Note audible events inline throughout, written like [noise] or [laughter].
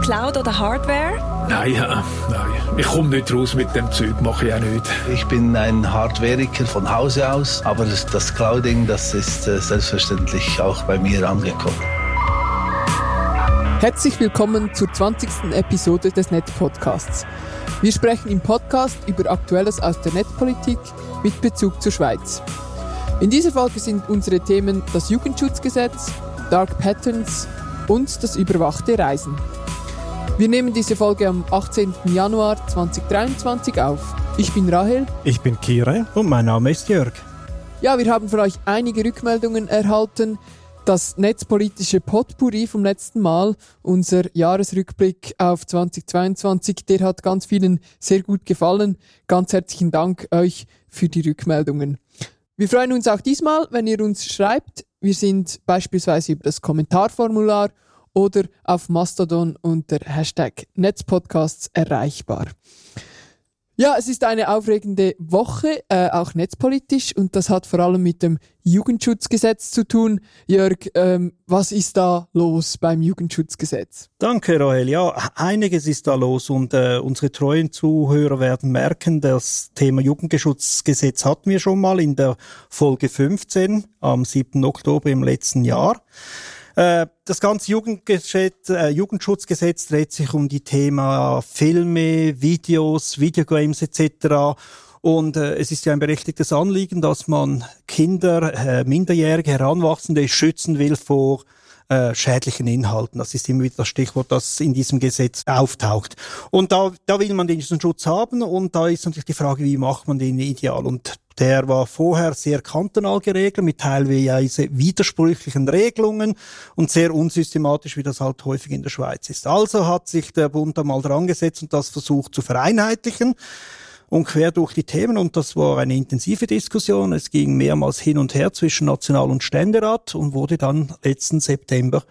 Cloud oder Hardware? Nein, äh, nein. Ich komme nicht raus mit dem Zeug, mache ich auch nicht. Ich bin ein Hardwareiker von Hause aus, aber das, das Clouding, das ist äh, selbstverständlich auch bei mir angekommen. Herzlich willkommen zur 20. Episode des Net-Podcasts. Wir sprechen im Podcast über Aktuelles aus der Netzpolitik mit Bezug zur Schweiz. In dieser Folge sind unsere Themen das Jugendschutzgesetz, Dark Patterns und das überwachte Reisen. Wir nehmen diese Folge am 18. Januar 2023 auf. Ich bin Rahel. Ich bin Kire und mein Name ist Jörg. Ja, wir haben von euch einige Rückmeldungen erhalten das netzpolitische Potpourri vom letzten Mal, unser Jahresrückblick auf 2022, der hat ganz vielen sehr gut gefallen. Ganz herzlichen Dank euch für die Rückmeldungen. Wir freuen uns auch diesmal, wenn ihr uns schreibt. Wir sind beispielsweise über das Kommentarformular oder auf Mastodon unter Hashtag Netzpodcasts erreichbar. Ja, es ist eine aufregende Woche, äh, auch netzpolitisch, und das hat vor allem mit dem Jugendschutzgesetz zu tun. Jörg, ähm, was ist da los beim Jugendschutzgesetz? Danke, Rahel. Ja, einiges ist da los und äh, unsere treuen Zuhörer werden merken, das Thema Jugendschutzgesetz hatten wir schon mal in der Folge 15 am 7. Oktober im letzten Jahr. Äh, das ganze äh, Jugendschutzgesetz dreht sich um die Thema Filme, Videos, Videogames etc. Und äh, es ist ja ein berechtigtes Anliegen, dass man Kinder, äh, Minderjährige, Heranwachsende schützen will vor äh, schädlichen Inhalten. Das ist immer wieder das Stichwort, das in diesem Gesetz auftaucht. Und da, da will man diesen Schutz haben und da ist natürlich die Frage, wie macht man den ideal? Und der war vorher sehr kantonal geregelt, mit teilweise widersprüchlichen Regelungen und sehr unsystematisch, wie das halt häufig in der Schweiz ist. Also hat sich der Bund da mal dran gesetzt und das versucht zu vereinheitlichen und quer durch die Themen und das war eine intensive Diskussion. Es ging mehrmals hin und her zwischen National- und Ständerat und wurde dann letzten September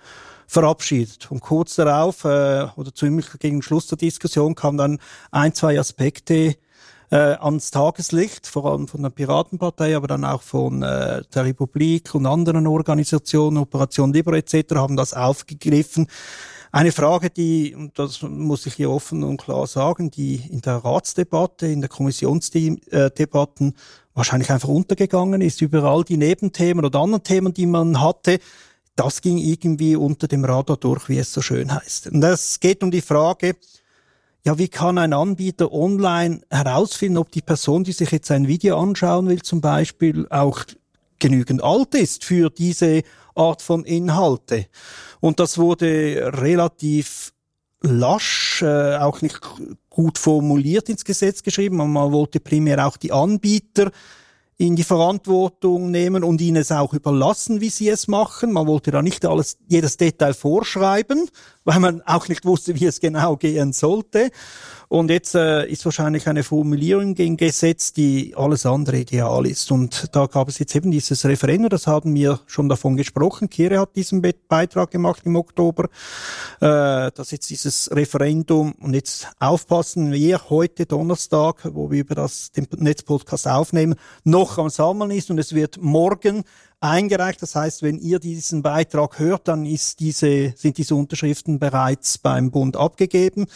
verabschiedet. Und kurz darauf äh, oder ziemlich gegen Schluss der Diskussion kamen dann ein, zwei Aspekte äh, ans Tageslicht, vor allem von der Piratenpartei, aber dann auch von äh, der Republik und anderen Organisationen, Operation Libre etc. haben das aufgegriffen. Eine Frage, die, und das muss ich hier offen und klar sagen, die in der Ratsdebatte, in der Kommissionsdebatten wahrscheinlich einfach untergegangen ist, überall die Nebenthemen oder anderen Themen, die man hatte, das ging irgendwie unter dem Radar durch, wie es so schön heißt. Und es geht um die Frage, ja, wie kann ein Anbieter online herausfinden, ob die Person, die sich jetzt ein Video anschauen will, zum Beispiel auch genügend alt ist für diese Art von Inhalte. Und das wurde relativ lasch, äh, auch nicht gut formuliert ins Gesetz geschrieben. Man wollte primär auch die Anbieter in die Verantwortung nehmen und ihnen es auch überlassen, wie sie es machen. Man wollte da nicht alles, jedes Detail vorschreiben, weil man auch nicht wusste, wie es genau gehen sollte. Und jetzt äh, ist wahrscheinlich eine Formulierung gegen Gesetz, die alles andere ideal ist. Und da gab es jetzt eben dieses Referendum, das haben wir schon davon gesprochen. Kire hat diesen Be Beitrag gemacht im Oktober, äh, dass jetzt dieses Referendum, und jetzt aufpassen wir heute Donnerstag, wo wir über das den Netzpodcast aufnehmen, noch am Sammeln ist und es wird morgen eingereicht. Das heißt, wenn ihr diesen Beitrag hört, dann ist diese, sind diese Unterschriften bereits beim Bund abgegeben.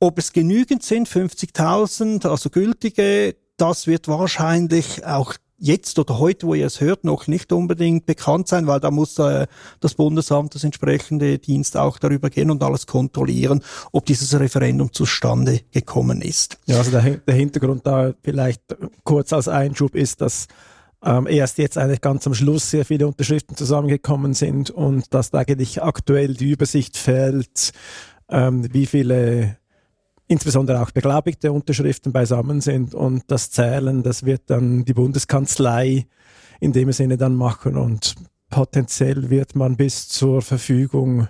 Ob es genügend sind, 50.000, also gültige, das wird wahrscheinlich auch jetzt oder heute, wo ihr es hört, noch nicht unbedingt bekannt sein, weil da muss äh, das Bundesamt, das entsprechende Dienst auch darüber gehen und alles kontrollieren, ob dieses Referendum zustande gekommen ist. Ja, also der, der Hintergrund da vielleicht kurz als Einschub ist, dass ähm, erst jetzt eigentlich ganz am Schluss sehr viele Unterschriften zusammengekommen sind und dass da eigentlich aktuell die Übersicht fehlt, ähm, wie viele insbesondere auch beglaubigte Unterschriften beisammen sind und das Zählen, das wird dann die Bundeskanzlei in dem Sinne dann machen und potenziell wird man bis zur Verfügung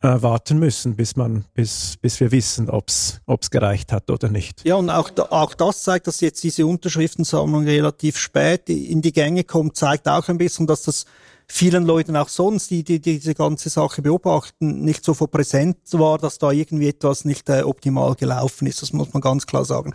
äh, warten müssen, bis man, bis, bis wir wissen, ob es gereicht hat oder nicht. Ja, und auch, auch das zeigt, dass jetzt diese Unterschriftensammlung relativ spät in die Gänge kommt, zeigt auch ein bisschen, dass das vielen Leuten auch sonst, die, die, die diese ganze Sache beobachten, nicht so vor präsent war, dass da irgendwie etwas nicht äh, optimal gelaufen ist. Das muss man ganz klar sagen.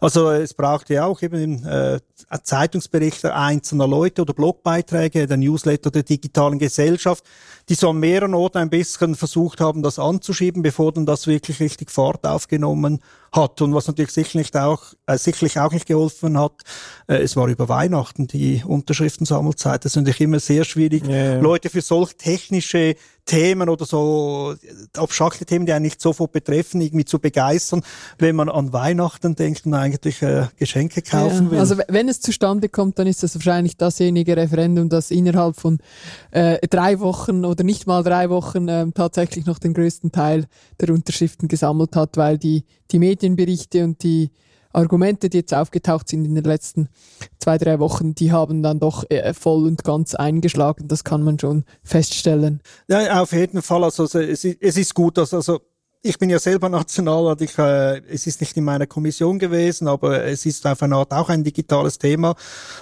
Also es brauchte ja auch eben äh, Zeitungsberichte einzelner Leute oder Blogbeiträge, der Newsletter der digitalen Gesellschaft, die so an mehreren Orten ein bisschen versucht haben, das anzuschieben, bevor dann das wirklich richtig Fahrt aufgenommen hat. Und was natürlich sicherlich auch, äh, sicherlich auch nicht geholfen hat, äh, es war über Weihnachten die Unterschriftensammelzeit. Das ist natürlich immer sehr schwierig, yeah. Leute für solch technische Themen oder so abstrakte Themen, die einen nicht sofort betreffen, irgendwie zu begeistern, wenn man an Weihnachten denkt und eigentlich äh, Geschenke kaufen ja, will. Also wenn es zustande kommt, dann ist das wahrscheinlich dasjenige Referendum, das innerhalb von äh, drei Wochen oder nicht mal drei Wochen äh, tatsächlich noch den größten Teil der Unterschriften gesammelt hat, weil die, die Medienberichte und die Argumente, die jetzt aufgetaucht sind in den letzten zwei, drei Wochen, die haben dann doch äh, voll und ganz eingeschlagen. Das kann man schon feststellen. Ja, auf jeden Fall. Also es, es ist gut, dass also ich bin ja selber [laughs] Nationalrat, ich, äh, es ist nicht in meiner Kommission gewesen, aber es ist auf eine Art auch ein digitales Thema.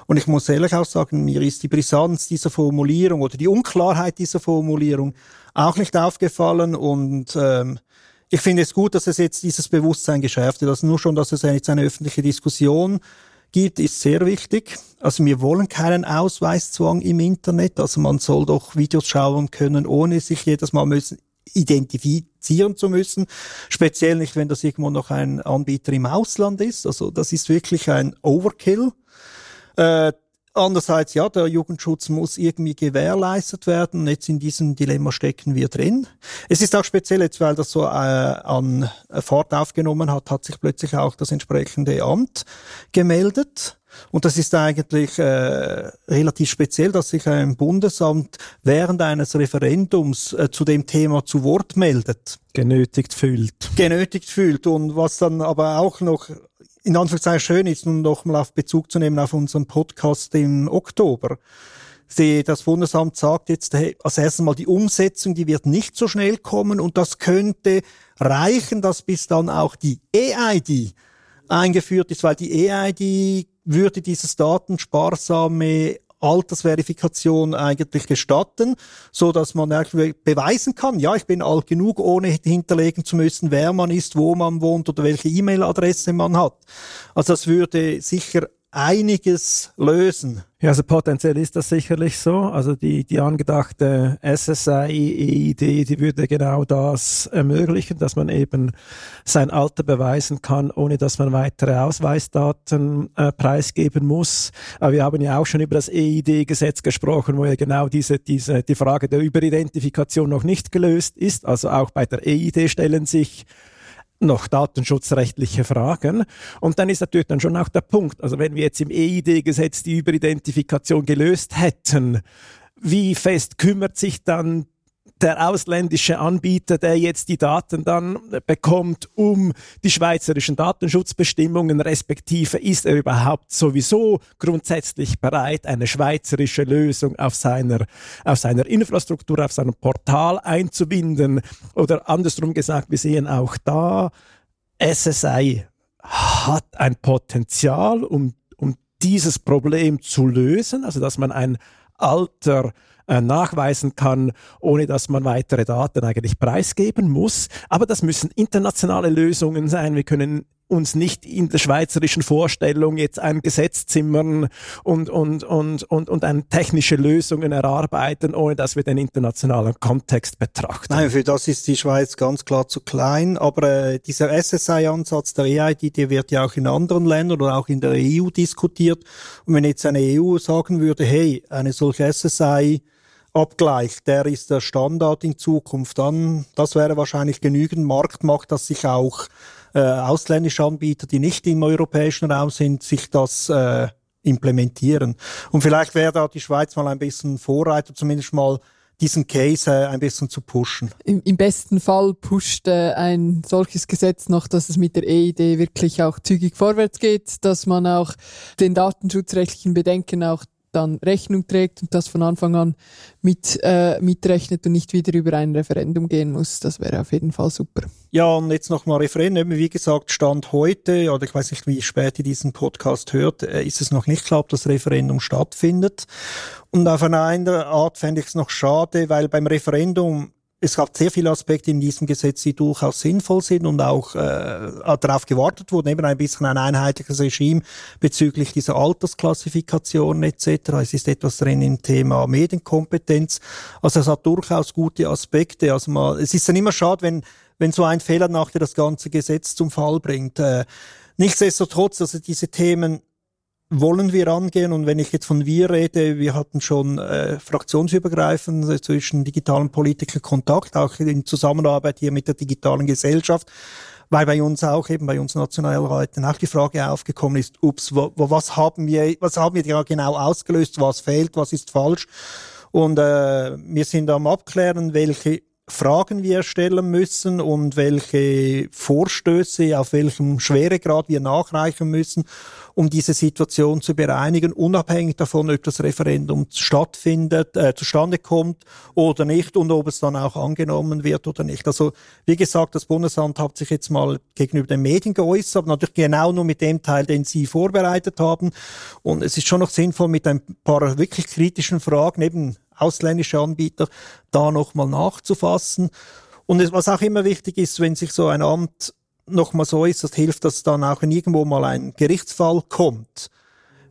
Und ich muss ehrlich auch sagen, mir ist die Brisanz dieser Formulierung oder die Unklarheit dieser Formulierung auch nicht aufgefallen. Und ähm, ich finde es gut, dass es jetzt dieses Bewusstsein geschärft wird. Also nur schon, dass es jetzt eine öffentliche Diskussion gibt, ist sehr wichtig. Also wir wollen keinen Ausweiszwang im Internet. Also man soll doch Videos schauen können, ohne sich jedes Mal müssen identifizieren zu müssen. Speziell nicht, wenn das irgendwo noch ein Anbieter im Ausland ist. Also das ist wirklich ein Overkill. Äh, Andererseits, ja, der Jugendschutz muss irgendwie gewährleistet werden. Jetzt in diesem Dilemma stecken wir drin. Es ist auch speziell jetzt, weil das so äh, an Fahrt aufgenommen hat, hat sich plötzlich auch das entsprechende Amt gemeldet. Und das ist eigentlich äh, relativ speziell, dass sich ein Bundesamt während eines Referendums äh, zu dem Thema zu Wort meldet. Genötigt fühlt. Genötigt fühlt. Und was dann aber auch noch in Anführungszeichen schön ist, nun noch mal auf Bezug zu nehmen auf unseren Podcast im Oktober. Das Bundesamt sagt jetzt, hey, als erstes mal die Umsetzung, die wird nicht so schnell kommen und das könnte reichen, dass bis dann auch die EID eingeführt ist, weil die EID würde dieses datensparsame Altersverifikation eigentlich gestatten, so dass man beweisen kann, ja, ich bin alt genug, ohne hinterlegen zu müssen, wer man ist, wo man wohnt oder welche E-Mail-Adresse man hat. Also das würde sicher einiges lösen. Ja, also potenziell ist das sicherlich so. Also die, die angedachte SSI-EID, die würde genau das ermöglichen, dass man eben sein Alter beweisen kann, ohne dass man weitere Ausweisdaten äh, preisgeben muss. Aber wir haben ja auch schon über das EID-Gesetz gesprochen, wo ja genau diese, diese, die Frage der Überidentifikation noch nicht gelöst ist. Also auch bei der EID stellen sich noch datenschutzrechtliche Fragen. Und dann ist natürlich dann schon auch der Punkt, also wenn wir jetzt im EID-Gesetz die Überidentifikation gelöst hätten, wie fest kümmert sich dann der ausländische Anbieter, der jetzt die Daten dann bekommt, um die schweizerischen Datenschutzbestimmungen, respektive ist er überhaupt sowieso grundsätzlich bereit, eine schweizerische Lösung auf seiner, auf seiner Infrastruktur, auf seinem Portal einzubinden? Oder andersrum gesagt, wir sehen auch da, SSI hat ein Potenzial, um, um dieses Problem zu lösen, also dass man ein Alter äh, nachweisen kann, ohne dass man weitere Daten eigentlich preisgeben muss. Aber das müssen internationale Lösungen sein. Wir können uns nicht in der schweizerischen Vorstellung jetzt ein Gesetz zimmern und, und, und, und, und ein technische Lösungen erarbeiten, ohne dass wir den internationalen Kontext betrachten. Nein, für das ist die Schweiz ganz klar zu klein. Aber äh, dieser SSI-Ansatz der EID, der wird ja auch in anderen Ländern oder auch in der EU diskutiert. Und wenn jetzt eine EU sagen würde, hey, eine solche SSI Abgleich, der ist der Standard in Zukunft. Dann, das wäre wahrscheinlich genügend Marktmacht, dass sich auch äh, ausländische Anbieter, die nicht im europäischen Raum sind, sich das äh, implementieren. Und vielleicht wäre da die Schweiz mal ein bisschen Vorreiter, zumindest mal diesen Case äh, ein bisschen zu pushen. Im, Im, besten Fall pusht äh, ein solches Gesetz noch, dass es mit der EID wirklich auch zügig vorwärts geht, dass man auch den datenschutzrechtlichen Bedenken auch dann Rechnung trägt und das von Anfang an mit, äh, mitrechnet und nicht wieder über ein Referendum gehen muss. Das wäre auf jeden Fall super. Ja, und jetzt nochmal Referendum. Wie gesagt, Stand heute, oder ich weiß nicht, wie spät ihr diesen Podcast hört, äh, ist es noch nicht klar, ob das Referendum stattfindet. Und auf eine Art fände ich es noch schade, weil beim Referendum es gab sehr viele Aspekte in diesem Gesetz, die durchaus sinnvoll sind und auch äh, darauf gewartet wurden, eben ein bisschen ein einheitliches Regime bezüglich dieser Altersklassifikation etc. Es ist etwas drin im Thema Medienkompetenz. Also es hat durchaus gute Aspekte. Also mal, es ist dann immer schade, wenn, wenn so ein Fehler nachher das ganze Gesetz zum Fall bringt. Äh, nichtsdestotrotz, also diese Themen wollen wir angehen. Und wenn ich jetzt von wir rede, wir hatten schon äh, fraktionsübergreifend äh, zwischen digitalen Politikern Kontakt, auch in Zusammenarbeit hier mit der digitalen Gesellschaft, weil bei uns auch eben bei uns Nationalräten auch die Frage aufgekommen ist, ups, wo, wo, was haben wir, was haben wir ja genau ausgelöst, was fehlt, was ist falsch. Und äh, wir sind am Abklären, welche Fragen wir stellen müssen und welche Vorstöße, auf welchem Schweregrad wir nachreichen müssen, um diese Situation zu bereinigen, unabhängig davon, ob das Referendum stattfindet, äh, zustande kommt oder nicht und ob es dann auch angenommen wird oder nicht. Also wie gesagt, das Bundesamt hat sich jetzt mal gegenüber den Medien geäußert, natürlich genau nur mit dem Teil, den Sie vorbereitet haben. Und es ist schon noch sinnvoll, mit ein paar wirklich kritischen Fragen, eben ausländische Anbieter, da nochmal nachzufassen. Und was auch immer wichtig ist, wenn sich so ein Amt nochmal so ist, das hilft, dass dann auch irgendwo mal ein Gerichtsfall kommt.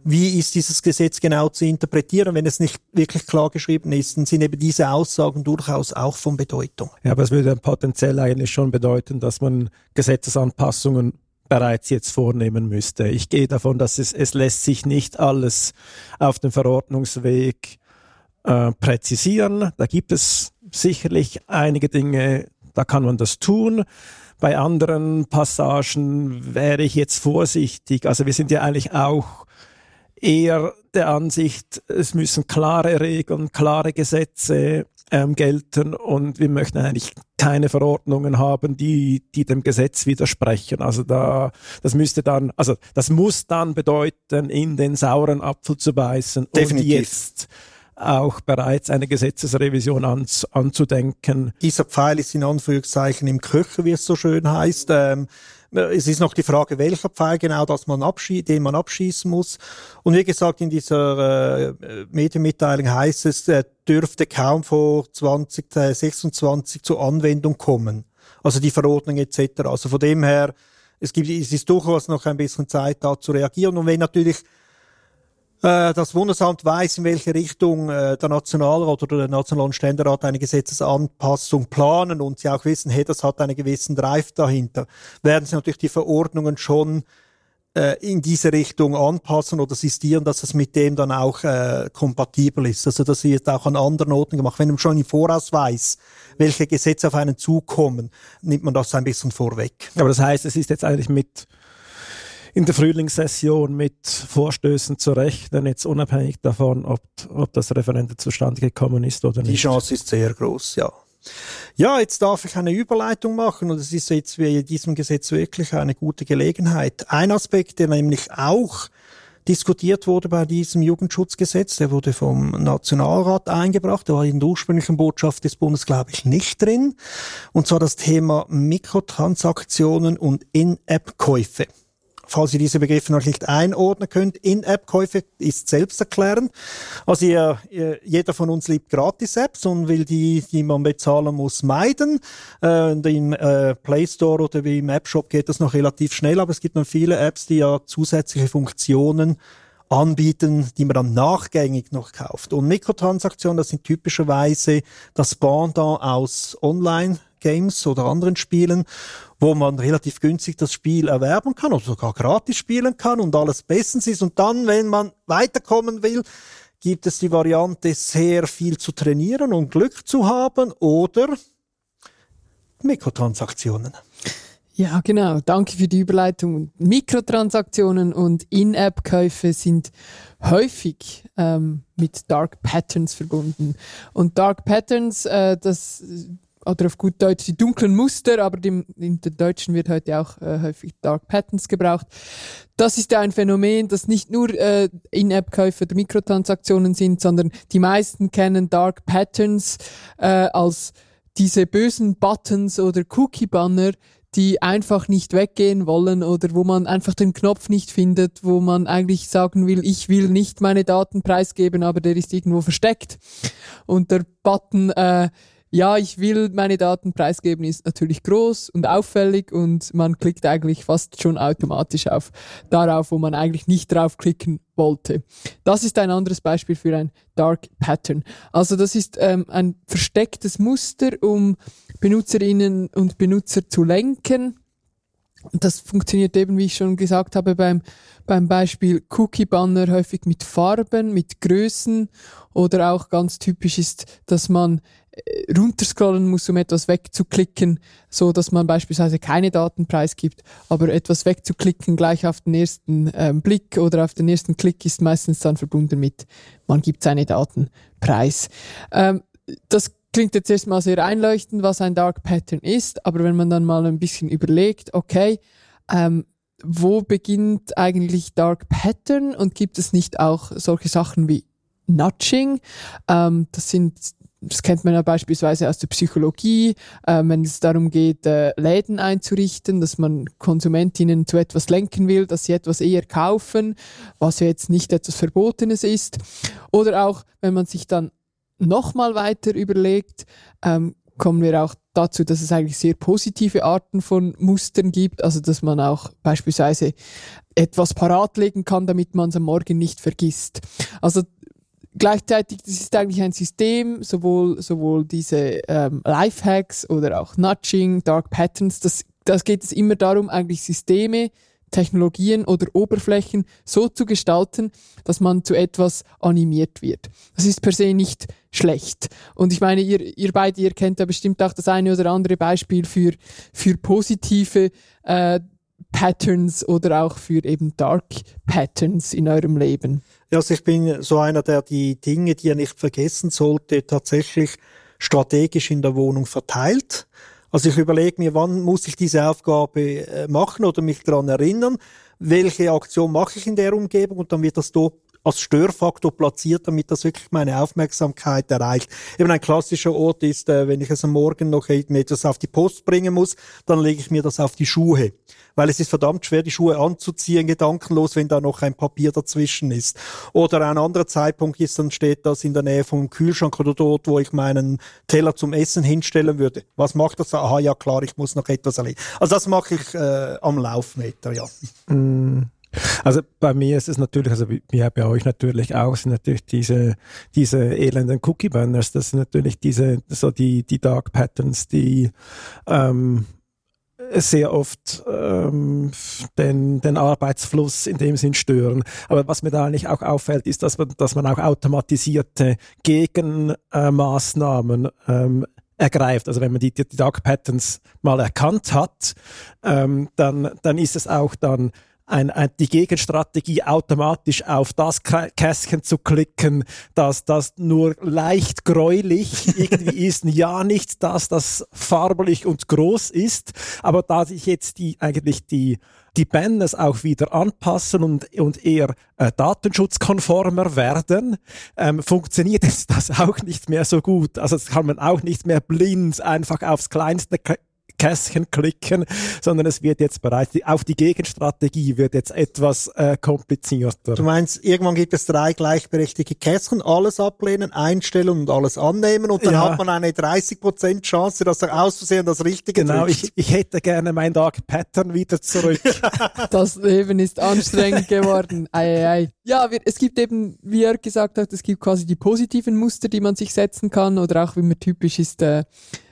Wie ist dieses Gesetz genau zu interpretieren? Wenn es nicht wirklich klar geschrieben ist, dann sind eben diese Aussagen durchaus auch von Bedeutung. Ja, aber es würde potenziell eigentlich schon bedeuten, dass man Gesetzesanpassungen bereits jetzt vornehmen müsste. Ich gehe davon, dass es, es lässt sich nicht alles auf dem Verordnungsweg äh, präzisieren. Da gibt es sicherlich einige Dinge, da kann man das tun. Bei anderen Passagen wäre ich jetzt vorsichtig. Also wir sind ja eigentlich auch eher der Ansicht, es müssen klare Regeln, klare Gesetze ähm, gelten und wir möchten eigentlich keine Verordnungen haben, die, die dem Gesetz widersprechen. Also da, das müsste dann, also das muss dann bedeuten, in den sauren Apfel zu beißen Definitiv. und jetzt auch bereits eine Gesetzesrevision an, anzudenken. Dieser Pfeil ist in Anführungszeichen im Köcher, wie es so schön heißt. Ähm, es ist noch die Frage, welcher Pfeil genau, dass man den man abschießen muss. Und wie gesagt, in dieser äh, Medienmitteilung heißt es, er dürfte kaum vor 2026 zur Anwendung kommen. Also die Verordnung etc. Also von dem her, es gibt, es ist durchaus noch ein bisschen Zeit da zu reagieren. Und wenn natürlich äh, das Bundesamt weiß, in welche Richtung äh, der Nationalrat oder der Nationalen Ständerat eine Gesetzesanpassung planen und sie auch wissen, hey, das hat einen gewissen Drive dahinter, werden sie natürlich die Verordnungen schon äh, in diese Richtung anpassen oder sistieren, dass es mit dem dann auch äh, kompatibel ist. Also das wird auch an anderen Orten gemacht. Wenn man schon im Voraus weiß, welche Gesetze auf einen zukommen, nimmt man das ein bisschen vorweg. Aber das heißt, es ist jetzt eigentlich mit in der Frühlingssession mit Vorstößen zu rechnen, jetzt unabhängig davon, ob, ob das Referendum zustande gekommen ist oder nicht. Die Chance ist sehr groß, ja. Ja, jetzt darf ich eine Überleitung machen und es ist jetzt wie diesem Gesetz wirklich eine gute Gelegenheit. Ein Aspekt, der nämlich auch diskutiert wurde bei diesem Jugendschutzgesetz, der wurde vom Nationalrat eingebracht, der war in der ursprünglichen Botschaft des Bundes, glaube ich, nicht drin. Und zwar das Thema Mikrotransaktionen und In-App-Käufe falls ihr diese Begriffe noch nicht einordnen könnt, In-App-Käufe ist selbsterklärend. Also ihr, ihr, jeder von uns liebt Gratis-Apps und will die, die man bezahlen muss, meiden. Äh, Im äh, Play Store oder wie im App Shop geht das noch relativ schnell, aber es gibt noch viele Apps, die ja zusätzliche Funktionen anbieten, die man dann nachgängig noch kauft. Und Mikrotransaktionen, das sind typischerweise das Pendant aus Online- Games oder anderen Spielen, wo man relativ günstig das Spiel erwerben kann oder sogar gratis spielen kann und alles bestens ist. Und dann, wenn man weiterkommen will, gibt es die Variante, sehr viel zu trainieren und Glück zu haben oder Mikrotransaktionen. Ja, genau. Danke für die Überleitung. Mikrotransaktionen und In-App-Käufe sind häufig ähm, mit Dark Patterns verbunden. Und Dark Patterns, äh, das oder auf gut Deutsch die dunklen Muster, aber dem, in der Deutschen wird heute auch äh, häufig Dark Patterns gebraucht. Das ist ja ein Phänomen, das nicht nur äh, In-App-Käufe oder Mikrotransaktionen sind, sondern die meisten kennen Dark Patterns äh, als diese bösen Buttons oder Cookie-Banner, die einfach nicht weggehen wollen oder wo man einfach den Knopf nicht findet, wo man eigentlich sagen will, ich will nicht meine Daten preisgeben, aber der ist irgendwo versteckt. Und der Button, äh, ja, ich will meine Daten preisgeben, ist natürlich groß und auffällig und man klickt eigentlich fast schon automatisch auf darauf, wo man eigentlich nicht draufklicken wollte. Das ist ein anderes Beispiel für ein Dark Pattern. Also das ist ähm, ein verstecktes Muster, um Benutzerinnen und Benutzer zu lenken. Das funktioniert eben, wie ich schon gesagt habe, beim, beim Beispiel Cookie Banner häufig mit Farben, mit Größen oder auch ganz typisch ist, dass man runterscrollen muss, um etwas wegzuklicken, so dass man beispielsweise keine Daten preisgibt, aber etwas wegzuklicken gleich auf den ersten ähm, Blick oder auf den ersten Klick ist meistens dann verbunden mit, man gibt seine Daten preis. Ähm, das klingt jetzt erstmal sehr einleuchtend, was ein Dark Pattern ist, aber wenn man dann mal ein bisschen überlegt, okay, ähm, wo beginnt eigentlich Dark Pattern und gibt es nicht auch solche Sachen wie Nudging? Ähm, das sind das kennt man ja beispielsweise aus der Psychologie, äh, wenn es darum geht, äh, Läden einzurichten, dass man Konsumentinnen zu etwas lenken will, dass sie etwas eher kaufen, was ja jetzt nicht etwas Verbotenes ist. Oder auch, wenn man sich dann nochmal weiter überlegt, ähm, kommen wir auch dazu, dass es eigentlich sehr positive Arten von Mustern gibt, also dass man auch beispielsweise etwas parat legen kann, damit man es am Morgen nicht vergisst. Also gleichzeitig, das ist eigentlich ein System, sowohl, sowohl diese ähm, Lifehacks oder auch Nudging, Dark Patterns, das, das geht es immer darum, eigentlich Systeme, Technologien oder Oberflächen so zu gestalten, dass man zu etwas animiert wird. Das ist per se nicht schlecht. Und ich meine, ihr, ihr beide, ihr kennt ja bestimmt auch das eine oder andere Beispiel für, für positive äh, Patterns oder auch für eben Dark Patterns in eurem Leben. Ja, also ich bin so einer, der die Dinge, die er nicht vergessen sollte, tatsächlich strategisch in der Wohnung verteilt. Also ich überlege mir, wann muss ich diese Aufgabe äh, machen oder mich daran erinnern, welche Aktion mache ich in der Umgebung und dann wird das dort als Störfaktor platziert, damit das wirklich meine Aufmerksamkeit erreicht. Eben ein klassischer Ort ist, äh, wenn ich es am Morgen noch etwas auf die Post bringen muss, dann lege ich mir das auf die Schuhe weil es ist verdammt schwer, die Schuhe anzuziehen, gedankenlos, wenn da noch ein Papier dazwischen ist. Oder ein anderer Zeitpunkt ist, dann steht das in der Nähe vom Kühlschrank oder dort, wo ich meinen Teller zum Essen hinstellen würde. Was macht das? Aha, ja klar, ich muss noch etwas erledigen. Also das mache ich äh, am Laufmeter, ja. Mm. Also bei mir ist es natürlich, also wie bei euch natürlich auch, sind natürlich diese, diese elenden Cookie-Banners, das sind natürlich diese, so die, die Dark Patterns, die ähm, sehr oft ähm, den, den Arbeitsfluss in dem Sinn stören. Aber was mir da eigentlich auch auffällt, ist, dass man, dass man auch automatisierte Gegenmaßnahmen ähm, ergreift. Also wenn man die, die Dark Patterns mal erkannt hat, ähm, dann, dann ist es auch dann ein, ein, die Gegenstrategie automatisch auf das Kästchen zu klicken, dass das nur leicht gräulich [laughs] irgendwie ist, ja nicht das, das farblich und groß ist, aber da sich jetzt die eigentlich die die Banners auch wieder anpassen und, und eher äh, datenschutzkonformer werden, ähm, funktioniert [laughs] das auch nicht mehr so gut. Also das kann man auch nicht mehr blind einfach aufs kleinste Kästchen klicken, sondern es wird jetzt bereits, auch die Gegenstrategie wird jetzt etwas äh, komplizierter. Du meinst, irgendwann gibt es drei gleichberechtigte Kästchen, alles ablehnen, einstellen und alles annehmen und dann ja. hat man eine 30% Chance, dass er auszusehen das Richtige Genau, ich, ich hätte gerne mein Dark Pattern wieder zurück. [laughs] das Leben ist anstrengend geworden. [laughs] Ei, ei, ei. Ja, wir, es gibt eben, wie er gesagt hat, es gibt quasi die positiven Muster, die man sich setzen kann oder auch, wie man typisch ist, äh,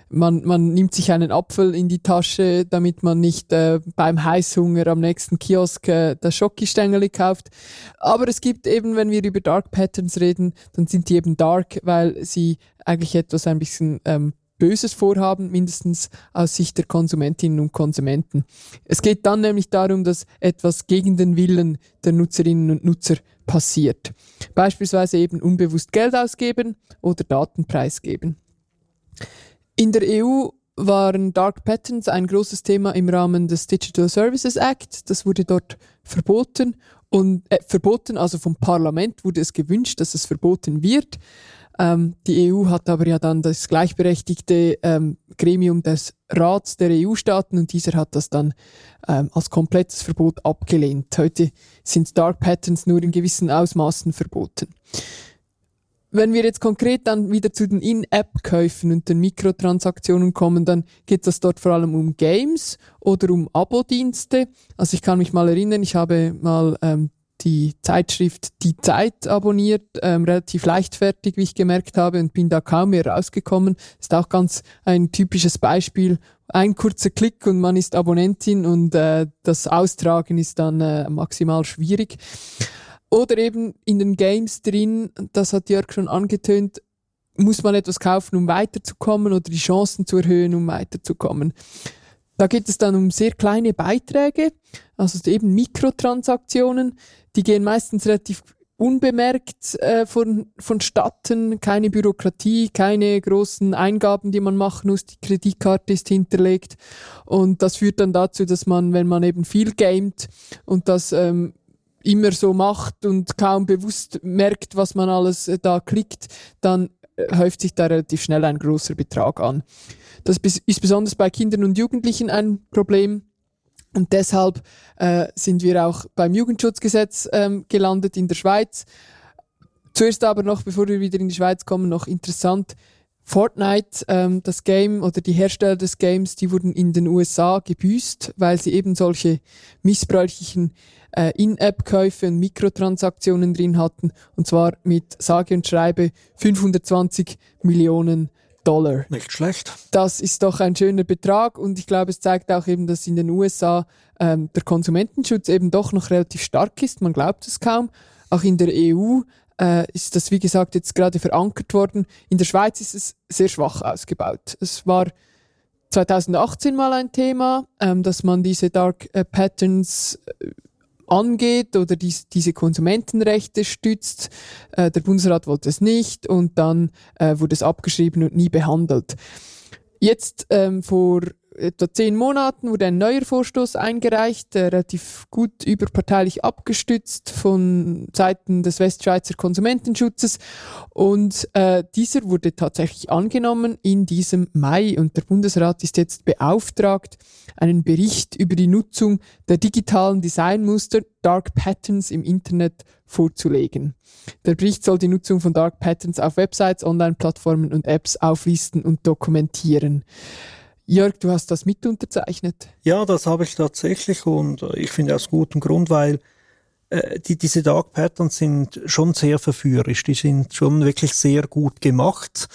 man, man nimmt sich einen Apfel in die Tasche, damit man nicht äh, beim Heißhunger am nächsten Kiosk äh, das Schokistängel kauft. Aber es gibt eben, wenn wir über Dark Patterns reden, dann sind die eben dark, weil sie eigentlich etwas ein bisschen ähm, Böses vorhaben, mindestens aus Sicht der Konsumentinnen und Konsumenten. Es geht dann nämlich darum, dass etwas gegen den Willen der Nutzerinnen und Nutzer passiert. Beispielsweise eben unbewusst Geld ausgeben oder Daten preisgeben. In der EU waren Dark Patterns ein großes Thema im Rahmen des Digital Services Act. Das wurde dort verboten und äh, verboten, also vom Parlament wurde es gewünscht, dass es verboten wird. Ähm, die EU hat aber ja dann das gleichberechtigte ähm, Gremium des Rats der EU-Staaten und dieser hat das dann ähm, als komplettes Verbot abgelehnt. Heute sind Dark Patterns nur in gewissen Ausmaßen verboten. Wenn wir jetzt konkret dann wieder zu den In-App-Käufen und den Mikrotransaktionen kommen, dann geht es dort vor allem um Games oder um Abo-Dienste. Also ich kann mich mal erinnern, ich habe mal ähm, die Zeitschrift Die Zeit abonniert, ähm, relativ leichtfertig, wie ich gemerkt habe, und bin da kaum mehr rausgekommen. Ist auch ganz ein typisches Beispiel. Ein kurzer Klick und man ist Abonnentin und äh, das Austragen ist dann äh, maximal schwierig. Oder eben in den Games drin, das hat Jörg schon angetönt, muss man etwas kaufen, um weiterzukommen oder die Chancen zu erhöhen, um weiterzukommen. Da geht es dann um sehr kleine Beiträge, also eben Mikrotransaktionen, die gehen meistens relativ unbemerkt äh, von, vonstatten, keine Bürokratie, keine großen Eingaben, die man machen muss, die Kreditkarte ist hinterlegt. Und das führt dann dazu, dass man, wenn man eben viel gamet und das ähm, immer so macht und kaum bewusst merkt, was man alles äh, da klickt, dann äh, häuft sich da relativ schnell ein großer Betrag an. Das ist besonders bei Kindern und Jugendlichen ein Problem. Und deshalb äh, sind wir auch beim Jugendschutzgesetz ähm, gelandet in der Schweiz. Zuerst aber noch, bevor wir wieder in die Schweiz kommen, noch interessant. Fortnite, ähm, das Game oder die Hersteller des Games, die wurden in den USA gebüßt, weil sie eben solche missbräuchlichen äh, In-App-Käufe und Mikrotransaktionen drin hatten. Und zwar mit sage und schreibe 520 Millionen Dollar. Nicht schlecht. Das ist doch ein schöner Betrag und ich glaube, es zeigt auch eben, dass in den USA ähm, der Konsumentenschutz eben doch noch relativ stark ist. Man glaubt es kaum. Auch in der EU äh, ist das, wie gesagt, jetzt gerade verankert worden. In der Schweiz ist es sehr schwach ausgebaut. Es war 2018 mal ein Thema, ähm, dass man diese Dark äh, Patterns äh, angeht oder dies, diese Konsumentenrechte stützt. Äh, der Bundesrat wollte es nicht und dann äh, wurde es abgeschrieben und nie behandelt. Jetzt ähm, vor etwa zehn Monaten wurde ein neuer Vorstoß eingereicht, relativ gut überparteilich abgestützt von Seiten des Westschweizer Konsumentenschutzes und äh, dieser wurde tatsächlich angenommen in diesem Mai und der Bundesrat ist jetzt beauftragt, einen Bericht über die Nutzung der digitalen Designmuster Dark Patterns im Internet vorzulegen. Der Bericht soll die Nutzung von Dark Patterns auf Websites, Online-Plattformen und Apps auflisten und dokumentieren. Jörg, du hast das mit unterzeichnet. Ja, das habe ich tatsächlich und ich finde aus gutem Grund, weil äh, die, diese Dark Patterns sind schon sehr verführerisch, die sind schon wirklich sehr gut gemacht.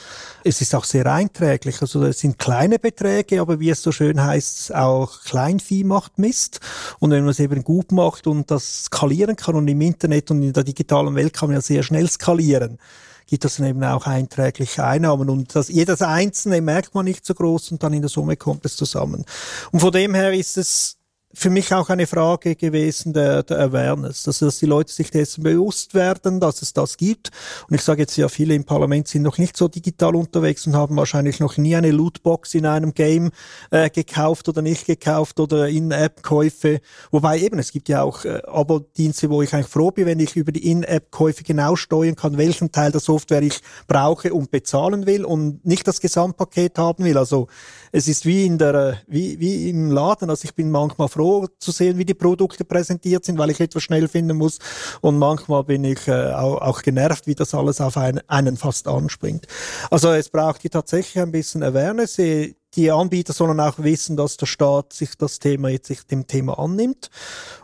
Es ist auch sehr einträglich, also es sind kleine Beträge, aber wie es so schön heißt, auch Kleinvieh macht Mist. Und wenn man es eben gut macht und das skalieren kann und im Internet und in der digitalen Welt kann man ja sehr schnell skalieren, gibt das dann eben auch einträgliche Einnahmen. Und das, jedes Einzelne merkt man nicht so groß und dann in der Summe kommt es zusammen. Und von dem her ist es für mich auch eine Frage gewesen der, der Awareness, also dass die Leute sich dessen bewusst werden, dass es das gibt. Und ich sage jetzt ja, viele im Parlament sind noch nicht so digital unterwegs und haben wahrscheinlich noch nie eine Lootbox in einem Game äh, gekauft oder nicht gekauft oder In-App-Käufe. Wobei eben, es gibt ja auch äh, Abo-Dienste, wo ich eigentlich froh bin, wenn ich über die In-App-Käufe genau steuern kann, welchen Teil der Software ich brauche und bezahlen will und nicht das Gesamtpaket haben will. Also es ist wie in der, wie, wie im Laden. Also ich bin manchmal froh, froh zu sehen, wie die Produkte präsentiert sind, weil ich etwas schnell finden muss. Und manchmal bin ich äh, auch, auch genervt, wie das alles auf einen, einen fast anspringt. Also es braucht hier tatsächlich ein bisschen Awareness. Die Anbieter sollen auch wissen, dass der Staat sich das Thema jetzt sich dem Thema annimmt.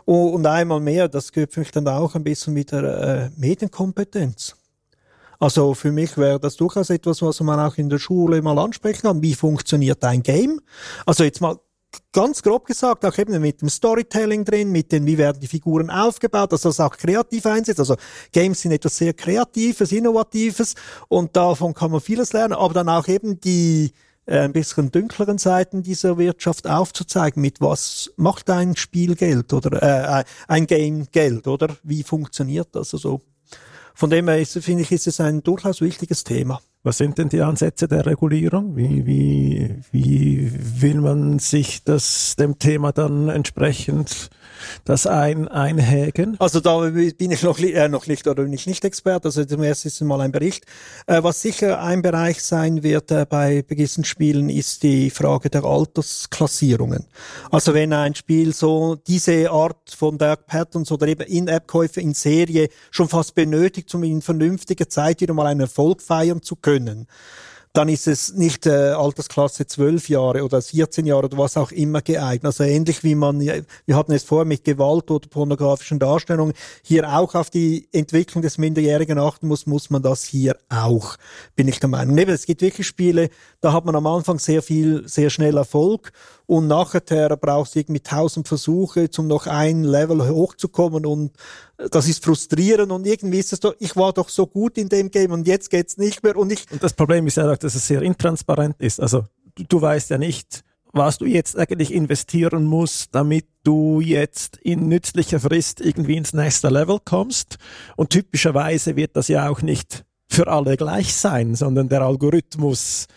Und einmal mehr, das gehört für mich dann auch ein bisschen mit der äh, Medienkompetenz. Also für mich wäre das durchaus etwas, was man auch in der Schule mal ansprechen kann. Wie funktioniert ein Game? Also jetzt mal ganz grob gesagt, auch eben mit dem Storytelling drin, mit den, wie werden die Figuren aufgebaut, dass das auch kreativ einsetzt. Also Games sind etwas sehr Kreatives, Innovatives und davon kann man vieles lernen, aber dann auch eben die äh, ein bisschen dunkleren Seiten dieser Wirtschaft aufzuzeigen, mit was macht ein Spiel Geld oder äh, ein Game Geld oder wie funktioniert das? Also von dem her ist, finde ich, ist es ein durchaus wichtiges Thema. Was sind denn die Ansätze der Regulierung? Wie, wie, wie will man sich das, dem Thema dann entsprechend das ein, einhägen? Also da bin ich noch, äh, noch nicht oder bin ich nicht Experte. Also zum ersten mal ein Bericht. Äh, was sicher ein Bereich sein wird äh, bei gewissen Spielen ist die Frage der Altersklassierungen. Also wenn ein Spiel so diese Art von Dark Patterns oder eben In-App-Käufe in Serie schon fast benötigt, um in vernünftiger Zeit wieder mal einen Erfolg feiern zu können dann ist es nicht äh, Altersklasse 12 Jahre oder 14 Jahre oder was auch immer geeignet. Also ähnlich wie man, wir hatten es vorher mit Gewalt oder pornografischen Darstellungen, hier auch auf die Entwicklung des Minderjährigen achten muss, muss man das hier auch, bin ich der Meinung. Neben, es gibt wirklich Spiele, da hat man am Anfang sehr viel, sehr schnell Erfolg und nachher brauchst du irgendwie tausend Versuche, um noch ein Level hochzukommen und das ist frustrierend und irgendwie ist es doch, ich war doch so gut in dem Game und jetzt geht's nicht mehr und ich. Und das Problem ist ja auch, dass es sehr intransparent ist. Also du, du weißt ja nicht, was du jetzt eigentlich investieren musst, damit du jetzt in nützlicher Frist irgendwie ins nächste Level kommst. Und typischerweise wird das ja auch nicht für alle gleich sein, sondern der Algorithmus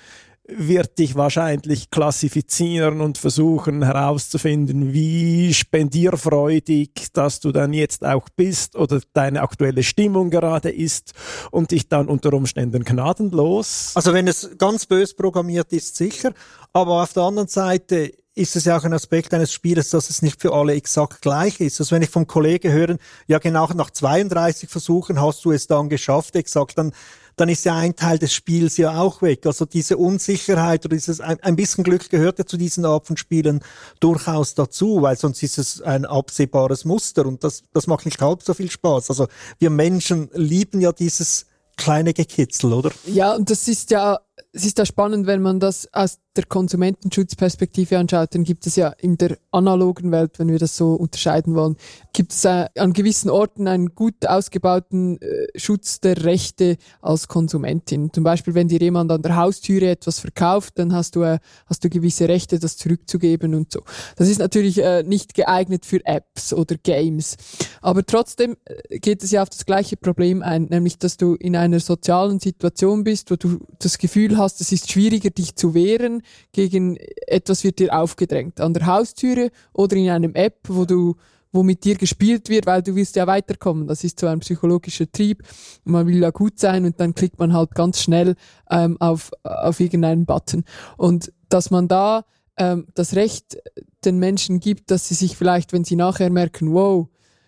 wird dich wahrscheinlich klassifizieren und versuchen herauszufinden, wie spendierfreudig, dass du dann jetzt auch bist oder deine aktuelle Stimmung gerade ist und dich dann unter Umständen gnadenlos. Also wenn es ganz bös programmiert ist, sicher. Aber auf der anderen Seite ist es ja auch ein Aspekt eines Spieles, dass es nicht für alle exakt gleich ist. Also wenn ich vom Kollegen höre, ja genau nach 32 Versuchen hast du es dann geschafft, exakt, dann dann ist ja ein Teil des Spiels ja auch weg. Also diese Unsicherheit oder dieses ein, bisschen Glück gehört ja zu diesen Art von Spielen durchaus dazu, weil sonst ist es ein absehbares Muster und das, das macht nicht halb so viel Spaß. Also wir Menschen lieben ja dieses kleine Gekitzel, oder? Ja, und das ist ja, es ist ja spannend, wenn man das aus der Konsumentenschutzperspektive anschaut, dann gibt es ja in der analogen Welt, wenn wir das so unterscheiden wollen, gibt es äh, an gewissen Orten einen gut ausgebauten äh, Schutz der Rechte als Konsumentin. Zum Beispiel, wenn dir jemand an der Haustüre etwas verkauft, dann hast du, äh, hast du gewisse Rechte, das zurückzugeben und so. Das ist natürlich nicht geeignet für Apps oder Games. Aber trotzdem geht es ja auf das gleiche Problem ein, nämlich, dass du in einer sozialen Situation bist, wo du das Gefühl hast, es ist schwieriger, dich zu wehren, gegen etwas wird dir aufgedrängt. An der Haustüre oder in einem App, wo du wo mit dir gespielt wird, weil du willst ja weiterkommen. Das ist so ein psychologischer Trieb. Man will ja gut sein und dann klickt man halt ganz schnell ähm, auf, auf irgendeinen Button. Und dass man da ähm, das Recht den Menschen gibt, dass sie sich vielleicht, wenn sie nachher merken, wow,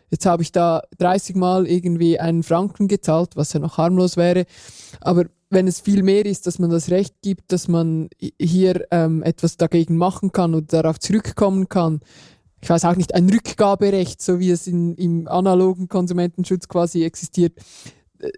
jetzt habe ich da 30 Mal irgendwie einen Franken gezahlt, was ja noch harmlos wäre, aber wenn es viel mehr ist, dass man das Recht gibt, dass man hier ähm, etwas dagegen machen kann oder darauf zurückkommen kann. Ich weiß auch nicht, ein Rückgaberecht, so wie es in, im analogen Konsumentenschutz quasi existiert.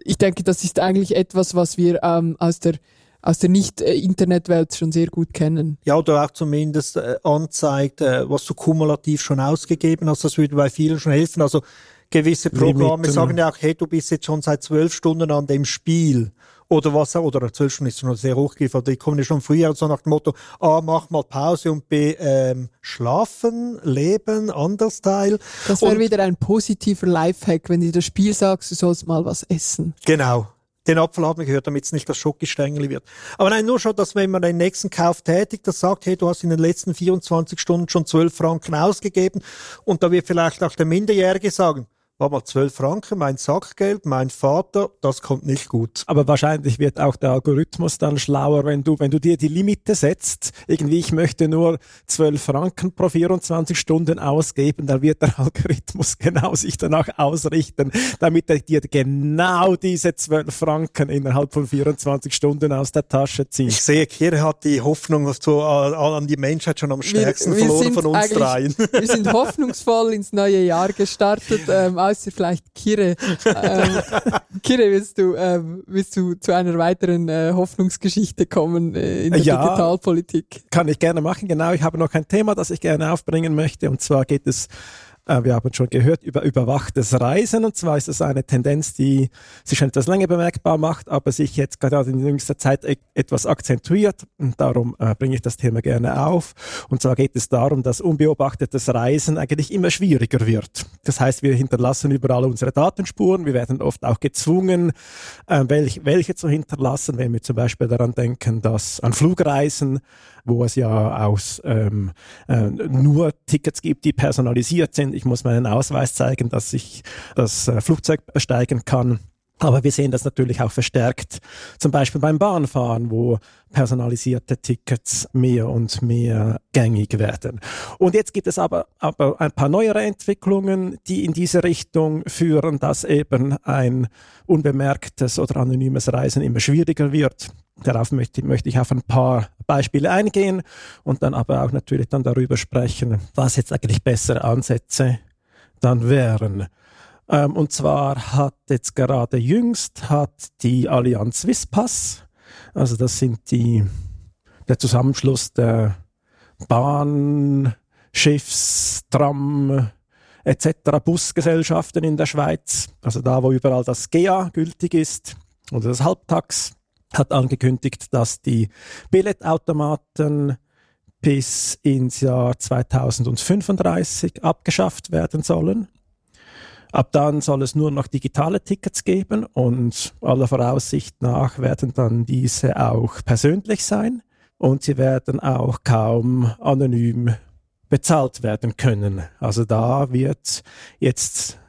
Ich denke, das ist eigentlich etwas, was wir ähm, aus der aus der Nicht-Internetwelt schon sehr gut kennen. Ja, oder auch zumindest äh, anzeigt, äh, was du kumulativ schon ausgegeben hast. Das würde bei vielen schon helfen. Also gewisse Programme Limiten. sagen ja auch, hey, du bist jetzt schon seit zwölf Stunden an dem Spiel oder was auch, oder zwölf Stunden ist schon sehr hochgegriffen, die kommen ja schon früher so nach dem Motto, A, mach mal Pause und B, ähm, schlafen, leben, anders Teil. Das wäre wieder ein positiver Lifehack, wenn du das Spiel sagst, du sollst mal was essen. Genau. Den Apfel haben wir gehört, damit es nicht das Schokistängel wird. Aber nein, nur schon, dass wenn man den nächsten Kauf tätigt, das sagt, hey, du hast in den letzten 24 Stunden schon 12 Franken ausgegeben und da wird vielleicht auch der Minderjährige sagen, war mal 12 Franken, mein Sackgeld, mein Vater, das kommt nicht gut. Aber wahrscheinlich wird auch der Algorithmus dann schlauer, wenn du, wenn du dir die Limite setzt. Irgendwie, ich möchte nur 12 Franken pro 24 Stunden ausgeben, dann wird der [laughs] Algorithmus genau sich danach ausrichten, damit er dir genau diese 12 Franken innerhalb von 24 Stunden aus der Tasche zieht. Ich sehe, Kire hat die Hoffnung so, äh, an die Menschheit schon am stärksten wir, wir verloren von uns dreien. Wir sind [laughs] hoffnungsvoll ins neue Jahr gestartet. Ähm, außer vielleicht Kire. ähm, [laughs] Kire, willst du, ähm, willst du zu einer weiteren äh, Hoffnungsgeschichte kommen äh, in der ja, Digitalpolitik? Kann ich gerne machen, genau. Ich habe noch ein Thema, das ich gerne aufbringen möchte. Und zwar geht es wir haben schon gehört über überwachtes Reisen. Und zwar ist das eine Tendenz, die sich schon etwas länger bemerkbar macht, aber sich jetzt gerade in jüngster Zeit e etwas akzentuiert. Und darum äh, bringe ich das Thema gerne auf. Und zwar geht es darum, dass unbeobachtetes Reisen eigentlich immer schwieriger wird. Das heißt, wir hinterlassen überall unsere Datenspuren. Wir werden oft auch gezwungen, äh, welch, welche zu hinterlassen, wenn wir zum Beispiel daran denken, dass an Flugreisen wo es ja aus ähm, äh, nur Tickets gibt, die personalisiert sind. Ich muss meinen Ausweis zeigen, dass ich das äh, Flugzeug steigen kann. Aber wir sehen das natürlich auch verstärkt, zum Beispiel beim Bahnfahren, wo personalisierte Tickets mehr und mehr gängig werden. Und jetzt gibt es aber, aber ein paar neuere Entwicklungen, die in diese Richtung führen, dass eben ein unbemerktes oder anonymes Reisen immer schwieriger wird. Darauf möchte, möchte ich auf ein paar Beispiele eingehen und dann aber auch natürlich dann darüber sprechen, was jetzt eigentlich bessere Ansätze dann wären. Ähm, und zwar hat jetzt gerade jüngst hat die Allianz Swisspass, also das sind die, der Zusammenschluss der Bahn, Schiffs, Tram, etc. Busgesellschaften in der Schweiz, also da, wo überall das GEA gültig ist oder das Halbtax, hat angekündigt, dass die Billetautomaten bis ins Jahr 2035 abgeschafft werden sollen. Ab dann soll es nur noch digitale Tickets geben und aller Voraussicht nach werden dann diese auch persönlich sein und sie werden auch kaum anonym bezahlt werden können. Also da wird jetzt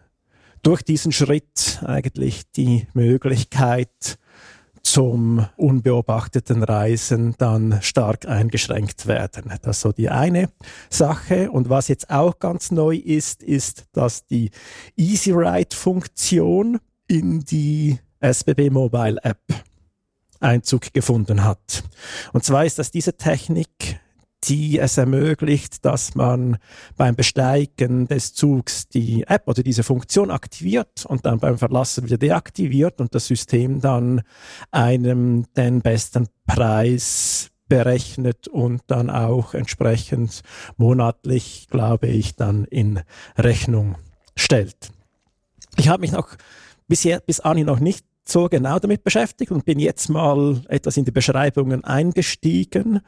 durch diesen Schritt eigentlich die Möglichkeit zum unbeobachteten Reisen dann stark eingeschränkt werden. Das ist so die eine Sache. Und was jetzt auch ganz neu ist, ist, dass die Easy Ride Funktion in die SBB Mobile App Einzug gefunden hat. Und zwar ist das diese Technik, die es ermöglicht, dass man beim Besteigen des Zugs die App oder diese Funktion aktiviert und dann beim Verlassen wieder deaktiviert und das System dann einem den besten Preis berechnet und dann auch entsprechend monatlich, glaube ich, dann in Rechnung stellt. Ich habe mich noch bisher, bis Anni noch nicht so genau damit beschäftigt und bin jetzt mal etwas in die Beschreibungen eingestiegen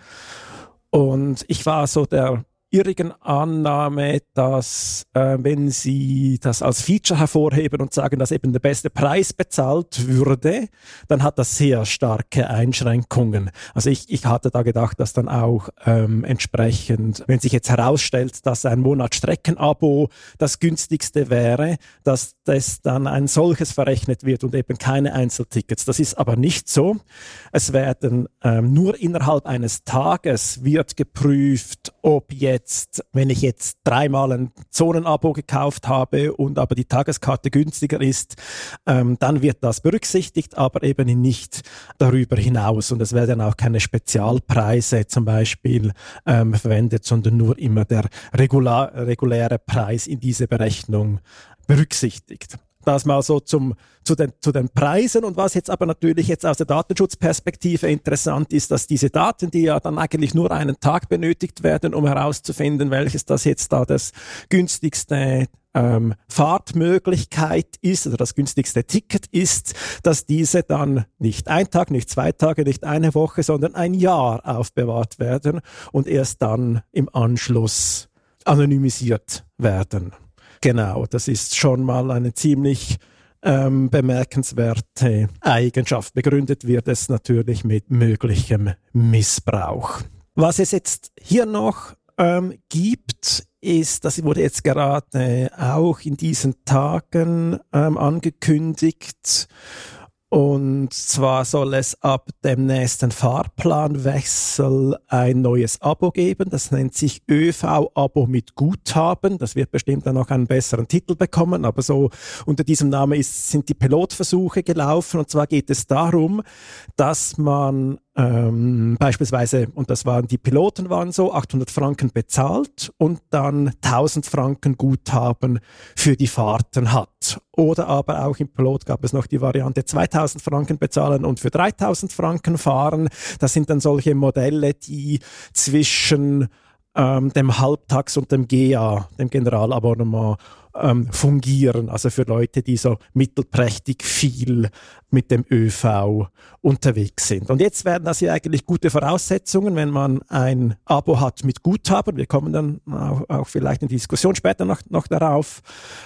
und ich war so der irrigen Annahme, dass äh, wenn Sie das als Feature hervorheben und sagen, dass eben der beste Preis bezahlt würde, dann hat das sehr starke Einschränkungen. Also ich, ich hatte da gedacht, dass dann auch ähm, entsprechend, wenn sich jetzt herausstellt, dass ein Monat Streckenabo das günstigste wäre, dass das dann ein solches verrechnet wird und eben keine Einzeltickets. Das ist aber nicht so. Es werden ähm, nur innerhalb eines Tages wird geprüft, ob jetzt jetzt, wenn ich jetzt dreimal ein Zonenabo gekauft habe und aber die Tageskarte günstiger ist, ähm, dann wird das berücksichtigt, aber eben nicht darüber hinaus. Und es werden auch keine Spezialpreise zum Beispiel ähm, verwendet, sondern nur immer der regular, reguläre Preis in diese Berechnung berücksichtigt. Das mal so zum, zu, den, zu den Preisen. Und was jetzt aber natürlich jetzt aus der Datenschutzperspektive interessant ist, dass diese Daten, die ja dann eigentlich nur einen Tag benötigt werden, um herauszufinden, welches das jetzt da das günstigste ähm, Fahrtmöglichkeit ist oder das günstigste Ticket ist, dass diese dann nicht ein Tag, nicht zwei Tage, nicht eine Woche, sondern ein Jahr aufbewahrt werden und erst dann im Anschluss anonymisiert werden. Genau, das ist schon mal eine ziemlich ähm, bemerkenswerte Eigenschaft. Begründet wird es natürlich mit möglichem Missbrauch. Was es jetzt hier noch ähm, gibt, ist, das wurde jetzt gerade auch in diesen Tagen ähm, angekündigt, und zwar soll es ab dem nächsten Fahrplanwechsel ein neues Abo geben. Das nennt sich ÖV-Abo mit Guthaben. Das wird bestimmt dann noch einen besseren Titel bekommen. Aber so unter diesem Namen ist, sind die Pilotversuche gelaufen. Und zwar geht es darum, dass man ähm, beispielsweise, und das waren die Piloten waren so, 800 Franken bezahlt und dann 1000 Franken Guthaben für die Fahrten hat. Oder aber auch im Pilot gab es noch die Variante 2000 Franken bezahlen und für 3000 Franken fahren. Das sind dann solche Modelle, die zwischen ähm, dem Halbtags und dem GA, dem Generalabonnement, ähm, fungieren. Also für Leute, die so mittelprächtig viel mit dem ÖV unterwegs sind. Und jetzt werden das ja eigentlich gute Voraussetzungen, wenn man ein Abo hat mit Guthaben. Wir kommen dann auch, auch vielleicht in die Diskussion später noch, noch darauf,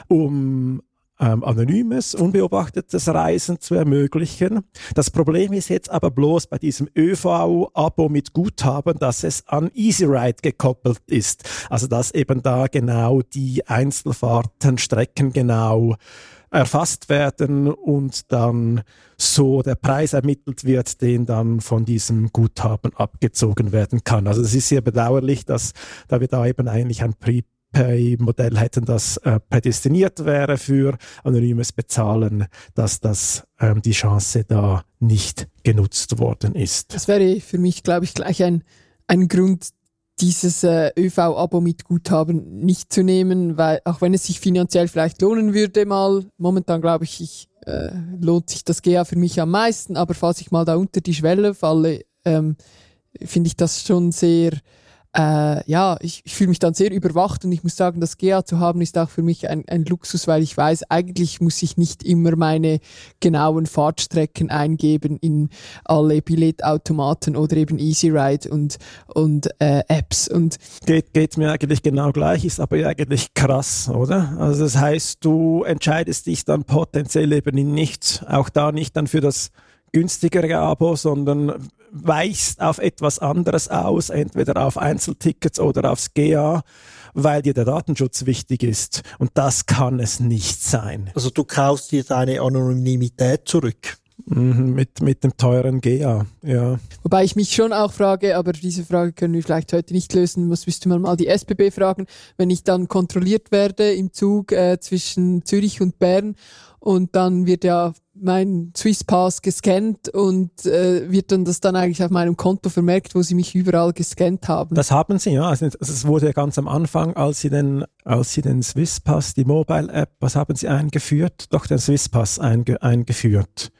um ähm, anonymes, unbeobachtetes Reisen zu ermöglichen. Das Problem ist jetzt aber bloß bei diesem ÖV-Abo mit Guthaben, dass es an EasyRide gekoppelt ist. Also dass eben da genau die Einzelfahrten, Strecken genau erfasst werden und dann so der Preis ermittelt wird, den dann von diesem Guthaben abgezogen werden kann. Also es ist sehr bedauerlich, dass da wir da eben eigentlich ein Pre Pay-Modell hätten, das äh, prädestiniert wäre für anonymes Bezahlen, dass das ähm, die Chance da nicht genutzt worden ist. Das wäre für mich, glaube ich, gleich ein, ein Grund, dieses äh, ÖV-Abo mit Guthaben nicht zu nehmen, weil auch wenn es sich finanziell vielleicht lohnen würde, mal momentan glaube ich, ich äh, lohnt sich das GA für mich am meisten, aber falls ich mal da unter die Schwelle falle, ähm, finde ich das schon sehr äh, ja, ich, ich fühle mich dann sehr überwacht und ich muss sagen, das GA zu haben ist auch für mich ein, ein Luxus, weil ich weiß, eigentlich muss ich nicht immer meine genauen Fahrtstrecken eingeben in alle Billetautomaten oder eben EasyRide und, und äh, Apps. Und geht, geht mir eigentlich genau gleich, ist aber eigentlich krass, oder? Also das heißt, du entscheidest dich dann potenziell eben nicht, auch da nicht dann für das günstigere Abo, sondern weichst auf etwas anderes aus, entweder auf Einzeltickets oder aufs GA, weil dir der Datenschutz wichtig ist. Und das kann es nicht sein. Also du kaufst dir deine Anonymität zurück. Mhm, mit, mit dem teuren GA, ja. Wobei ich mich schon auch frage, aber diese Frage können wir vielleicht heute nicht lösen, muss müsste man mal die SBB fragen, wenn ich dann kontrolliert werde im Zug äh, zwischen Zürich und Bern und dann wird ja mein Swisspass gescannt und äh, wird dann das dann eigentlich auf meinem Konto vermerkt, wo sie mich überall gescannt haben. Das haben sie, ja. Also es wurde ja ganz am Anfang, als sie den, als sie den Swisspass, die Mobile App, was haben sie eingeführt? Doch den Swisspass einge eingeführt.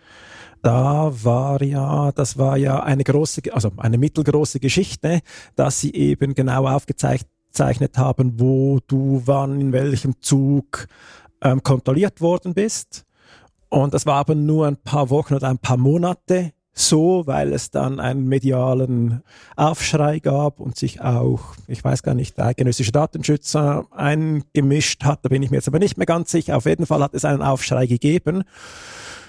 Da war ja, das war ja eine große, also eine mittelgroße Geschichte, dass sie eben genau aufgezeichnet haben, wo du wann in welchem Zug ähm, kontrolliert worden bist und das war aber nur ein paar Wochen oder ein paar Monate so, weil es dann einen medialen Aufschrei gab und sich auch, ich weiß gar nicht, der genössische Datenschützer eingemischt hat. Da bin ich mir jetzt aber nicht mehr ganz sicher. Auf jeden Fall hat es einen Aufschrei gegeben.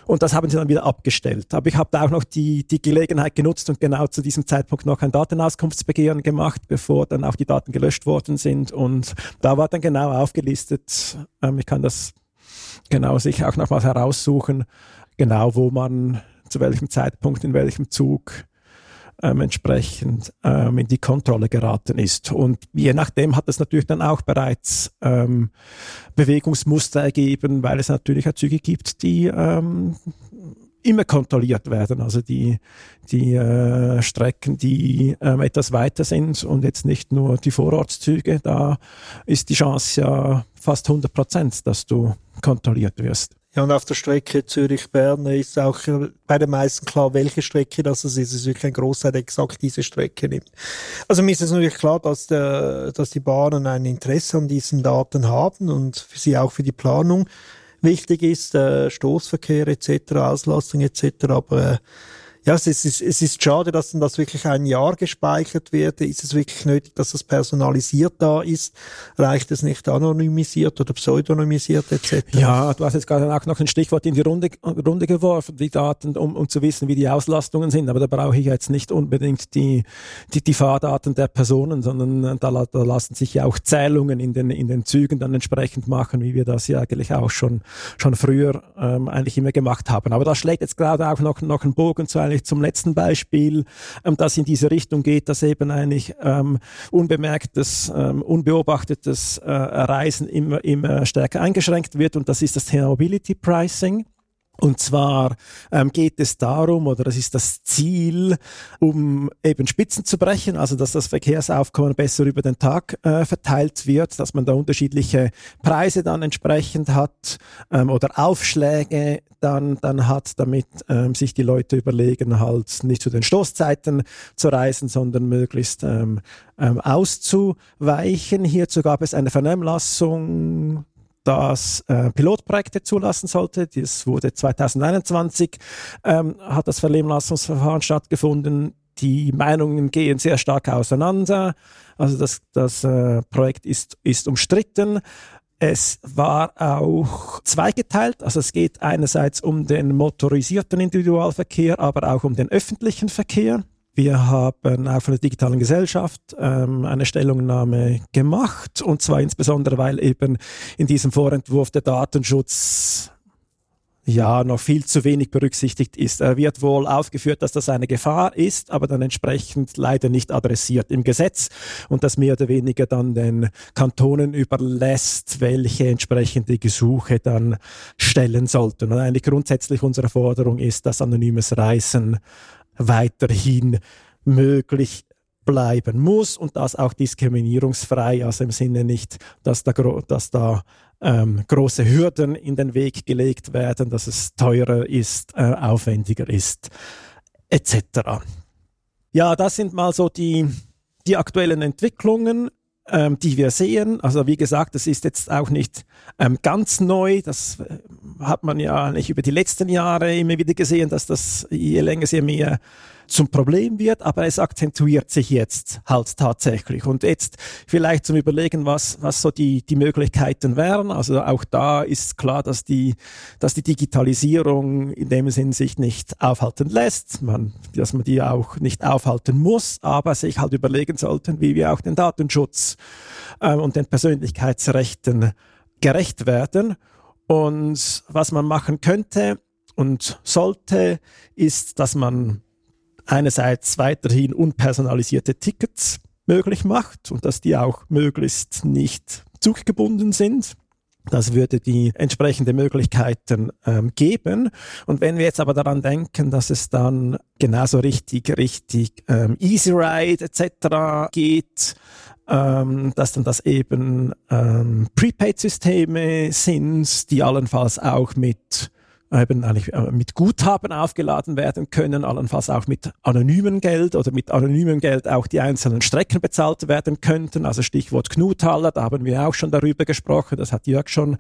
Und das haben sie dann wieder abgestellt. Aber ich habe da auch noch die, die Gelegenheit genutzt und genau zu diesem Zeitpunkt noch ein Datenauskunftsbegehren gemacht, bevor dann auch die Daten gelöscht worden sind. Und da war dann genau aufgelistet, ähm, ich kann das genau sich auch nochmal heraussuchen, genau wo man zu welchem Zeitpunkt in welchem Zug ähm, entsprechend ähm, in die Kontrolle geraten ist. Und je nachdem hat es natürlich dann auch bereits ähm, Bewegungsmuster ergeben, weil es natürlich auch Züge gibt, die ähm, immer kontrolliert werden. Also die, die äh, Strecken, die ähm, etwas weiter sind und jetzt nicht nur die Vorortszüge, da ist die Chance ja fast 100 Prozent, dass du kontrolliert wirst. Ja, und auf der Strecke Zürich-Bern ist auch bei den meisten klar, welche Strecke das ist. Es ist wirklich ein Großteil, der exakt diese Strecke nimmt. Also mir ist es natürlich klar, dass, der, dass die Bahnen ein Interesse an diesen Daten haben und für sie auch für die Planung wichtig ist, äh, Stoßverkehr etc., Auslastung etc., aber äh, ja, es ist, es ist schade, dass dann das wirklich ein Jahr gespeichert wird. Ist es wirklich nötig, dass das personalisiert da ist? Reicht es nicht anonymisiert oder pseudonymisiert etc.? Ja, du hast jetzt gerade auch noch ein Stichwort in die Runde, Runde geworfen, die Daten, um, um zu wissen, wie die Auslastungen sind. Aber da brauche ich jetzt nicht unbedingt die, die, die Fahrdaten der Personen, sondern da, da lassen sich ja auch Zählungen in den, in den Zügen dann entsprechend machen, wie wir das ja eigentlich auch schon, schon früher ähm, eigentlich immer gemacht haben. Aber da schlägt jetzt gerade auch noch, noch ein Bogen zu eigentlich eigentlich zum letzten Beispiel, ähm, das in diese Richtung geht, dass eben eigentlich ähm, unbemerktes, ähm, unbeobachtetes äh, Reisen immer, immer stärker eingeschränkt wird und das ist das Thema Mobility Pricing. Und zwar ähm, geht es darum, oder es ist das Ziel, um eben Spitzen zu brechen, also dass das Verkehrsaufkommen besser über den Tag äh, verteilt wird, dass man da unterschiedliche Preise dann entsprechend hat ähm, oder Aufschläge, dann, dann hat, damit ähm, sich die Leute überlegen, halt nicht zu den Stoßzeiten zu reisen, sondern möglichst ähm, ähm, auszuweichen. Hierzu gab es eine Vernehmlassung das äh, Pilotprojekte zulassen sollte. Das wurde 2021, ähm, hat das Vernehmlassungsverfahren stattgefunden. Die Meinungen gehen sehr stark auseinander. Also das, das äh, Projekt ist, ist umstritten. Es war auch zweigeteilt, also es geht einerseits um den motorisierten Individualverkehr, aber auch um den öffentlichen Verkehr. Wir haben auch von der digitalen Gesellschaft ähm, eine Stellungnahme gemacht und zwar insbesondere, weil eben in diesem Vorentwurf der Datenschutz ja noch viel zu wenig berücksichtigt ist. Er wird wohl aufgeführt, dass das eine Gefahr ist, aber dann entsprechend leider nicht adressiert im Gesetz und das mehr oder weniger dann den Kantonen überlässt, welche entsprechende Gesuche dann stellen sollten. Und eigentlich grundsätzlich unsere Forderung ist, dass anonymes Reisen weiterhin möglich bleiben muss und das auch diskriminierungsfrei, also im Sinne nicht, dass da, dass da ähm, große Hürden in den Weg gelegt werden, dass es teurer ist, äh, aufwendiger ist, etc. Ja, das sind mal so die, die aktuellen Entwicklungen, ähm, die wir sehen. Also wie gesagt, das ist jetzt auch nicht ähm, ganz neu. Das äh, hat man ja nicht über die letzten Jahre immer wieder gesehen, dass das je länger, je mehr zum Problem wird, aber es akzentuiert sich jetzt halt tatsächlich. Und jetzt vielleicht zum Überlegen, was, was so die, die Möglichkeiten wären. Also auch da ist klar, dass die, dass die Digitalisierung in dem Sinn sich nicht aufhalten lässt, man, dass man die auch nicht aufhalten muss, aber sich halt überlegen sollten, wie wir auch den Datenschutz äh, und den Persönlichkeitsrechten gerecht werden. Und was man machen könnte und sollte, ist, dass man einerseits weiterhin unpersonalisierte Tickets möglich macht und dass die auch möglichst nicht zuggebunden sind. Das würde die entsprechende Möglichkeiten ähm, geben. Und wenn wir jetzt aber daran denken, dass es dann genauso richtig, richtig ähm, Easy Ride etc. geht, ähm, dass dann das eben ähm, Prepaid-Systeme sind, die allenfalls auch mit eben eigentlich äh, mit Guthaben aufgeladen werden können, allenfalls auch mit anonymem Geld oder mit anonymem Geld auch die einzelnen Strecken bezahlt werden könnten. Also Stichwort Knuthaller, da haben wir auch schon darüber gesprochen, das hat Jörg schon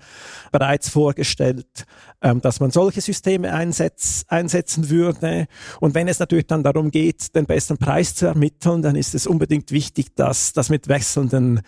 bereits vorgestellt, ähm, dass man solche Systeme einsetz, einsetzen würde. Und wenn es natürlich dann darum geht, den besten Preis zu ermitteln, dann ist es unbedingt wichtig, dass das mit wechselnden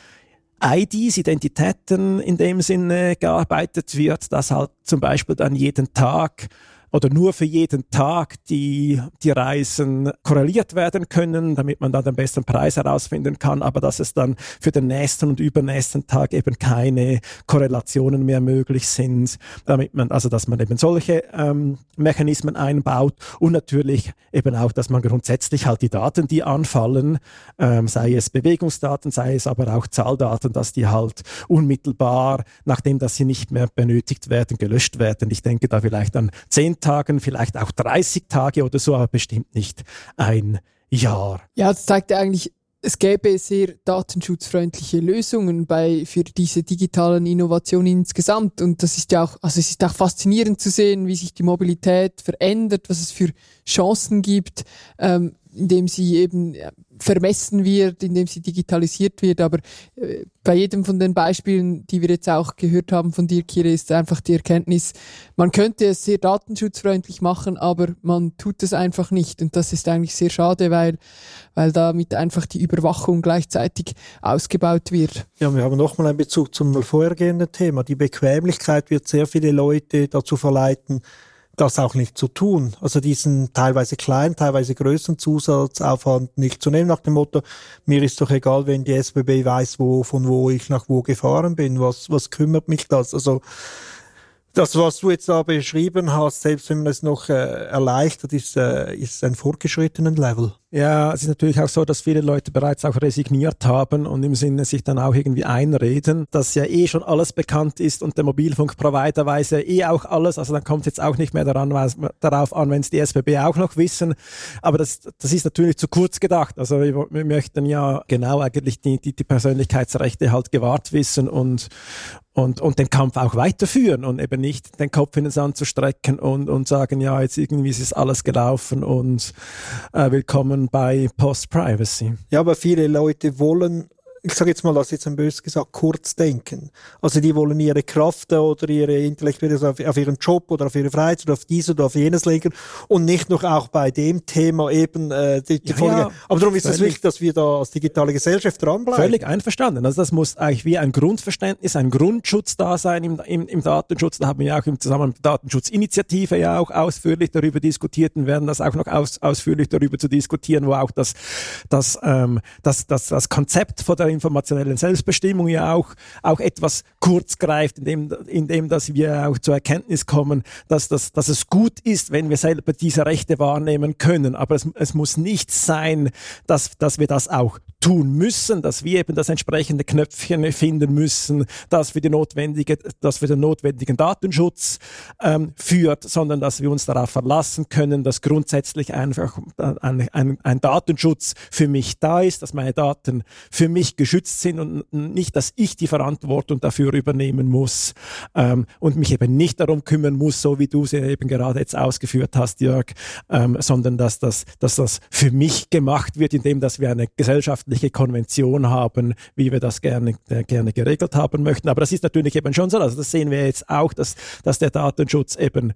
IDs, Identitäten in dem Sinne gearbeitet wird, dass halt zum Beispiel dann jeden Tag oder nur für jeden Tag die, die Reisen korreliert werden können, damit man dann den besten Preis herausfinden kann, aber dass es dann für den nächsten und übernächsten Tag eben keine Korrelationen mehr möglich sind, damit man, also dass man eben solche ähm, Mechanismen einbaut und natürlich eben auch, dass man grundsätzlich halt die Daten, die anfallen, ähm, sei es Bewegungsdaten, sei es aber auch Zahldaten, dass die halt unmittelbar, nachdem dass sie nicht mehr benötigt werden, gelöscht werden. Ich denke da vielleicht an zehn Tagen, vielleicht auch 30 Tage oder so, aber bestimmt nicht ein Jahr. Ja, das zeigt eigentlich, es gäbe sehr datenschutzfreundliche Lösungen bei, für diese digitalen Innovationen insgesamt. Und das ist ja auch, also es ist auch faszinierend zu sehen, wie sich die Mobilität verändert, was es für Chancen gibt, ähm, indem sie eben vermessen wird, indem sie digitalisiert wird. Aber äh, bei jedem von den Beispielen, die wir jetzt auch gehört haben von dir, Kire, ist einfach die Erkenntnis, man könnte es sehr datenschutzfreundlich machen, aber man tut es einfach nicht. Und das ist eigentlich sehr schade, weil, weil damit einfach die Überwachung gleichzeitig ausgebaut wird. Ja, wir haben nochmal einen Bezug zum vorhergehenden Thema. Die Bequemlichkeit wird sehr viele Leute dazu verleiten, das auch nicht zu tun. Also diesen teilweise kleinen, teilweise größeren Zusatzaufwand nicht zu nehmen nach dem Motto, mir ist doch egal, wenn die SBB weiß, wo, von wo ich nach wo gefahren bin, was, was kümmert mich das? Also, das, was du jetzt da beschrieben hast, selbst wenn man es noch äh, erleichtert, ist, äh, ist ein fortgeschrittenen Level. Ja, es ist natürlich auch so, dass viele Leute bereits auch resigniert haben und im Sinne sich dann auch irgendwie einreden, dass ja eh schon alles bekannt ist und der Mobilfunkprovider weiß ja eh auch alles. Also dann kommt es jetzt auch nicht mehr daran, darauf an, wenn es die SBB auch noch wissen. Aber das, das ist natürlich zu kurz gedacht. Also wir, wir möchten ja genau eigentlich die, die, die Persönlichkeitsrechte halt gewahrt wissen und, und, und den Kampf auch weiterführen und eben nicht den Kopf in den Sand zu strecken und, und sagen, ja, jetzt irgendwie ist alles gelaufen und äh, willkommen bei Post-Privacy. Ja, aber viele Leute wollen ich sage jetzt mal, das jetzt ein böses gesagt, kurz denken. Also die wollen ihre Kraft oder ihre Intellektuelle auf, auf, ihren Job oder auf ihre Freizeit oder auf dies oder auf jenes legen und nicht noch auch bei dem Thema eben äh, die, die ja, Folge. Ja, Aber darum ist es wichtig, dass wir da als digitale Gesellschaft dranbleiben. Völlig einverstanden. Also das muss eigentlich wie ein Grundverständnis, ein Grundschutz da sein im, im, im Datenschutz. Da haben wir ja auch im Zusammenhang mit der Datenschutzinitiative ja auch ausführlich darüber diskutiert und werden das auch noch aus, ausführlich darüber zu diskutieren, wo auch das, das, ähm, das, das, das Konzept von der informationellen Selbstbestimmung ja auch, auch etwas kurz greift, indem, indem dass wir auch zur Erkenntnis kommen, dass, das, dass es gut ist, wenn wir selber diese Rechte wahrnehmen können. Aber es, es muss nicht sein, dass, dass wir das auch tun müssen, dass wir eben das entsprechende Knöpfchen finden müssen, das für, die notwendige, das für den notwendigen Datenschutz ähm, führt, sondern dass wir uns darauf verlassen können, dass grundsätzlich einfach ein, ein, ein Datenschutz für mich da ist, dass meine Daten für mich geschützt sind und nicht, dass ich die Verantwortung dafür übernehmen muss ähm, und mich eben nicht darum kümmern muss, so wie du sie eben gerade jetzt ausgeführt hast, Jörg, ähm, sondern dass das, dass das für mich gemacht wird, indem dass wir eine gesellschaftliche Konvention haben, wie wir das gerne, äh, gerne geregelt haben möchten. Aber das ist natürlich eben schon so, also das sehen wir jetzt auch, dass, dass der Datenschutz eben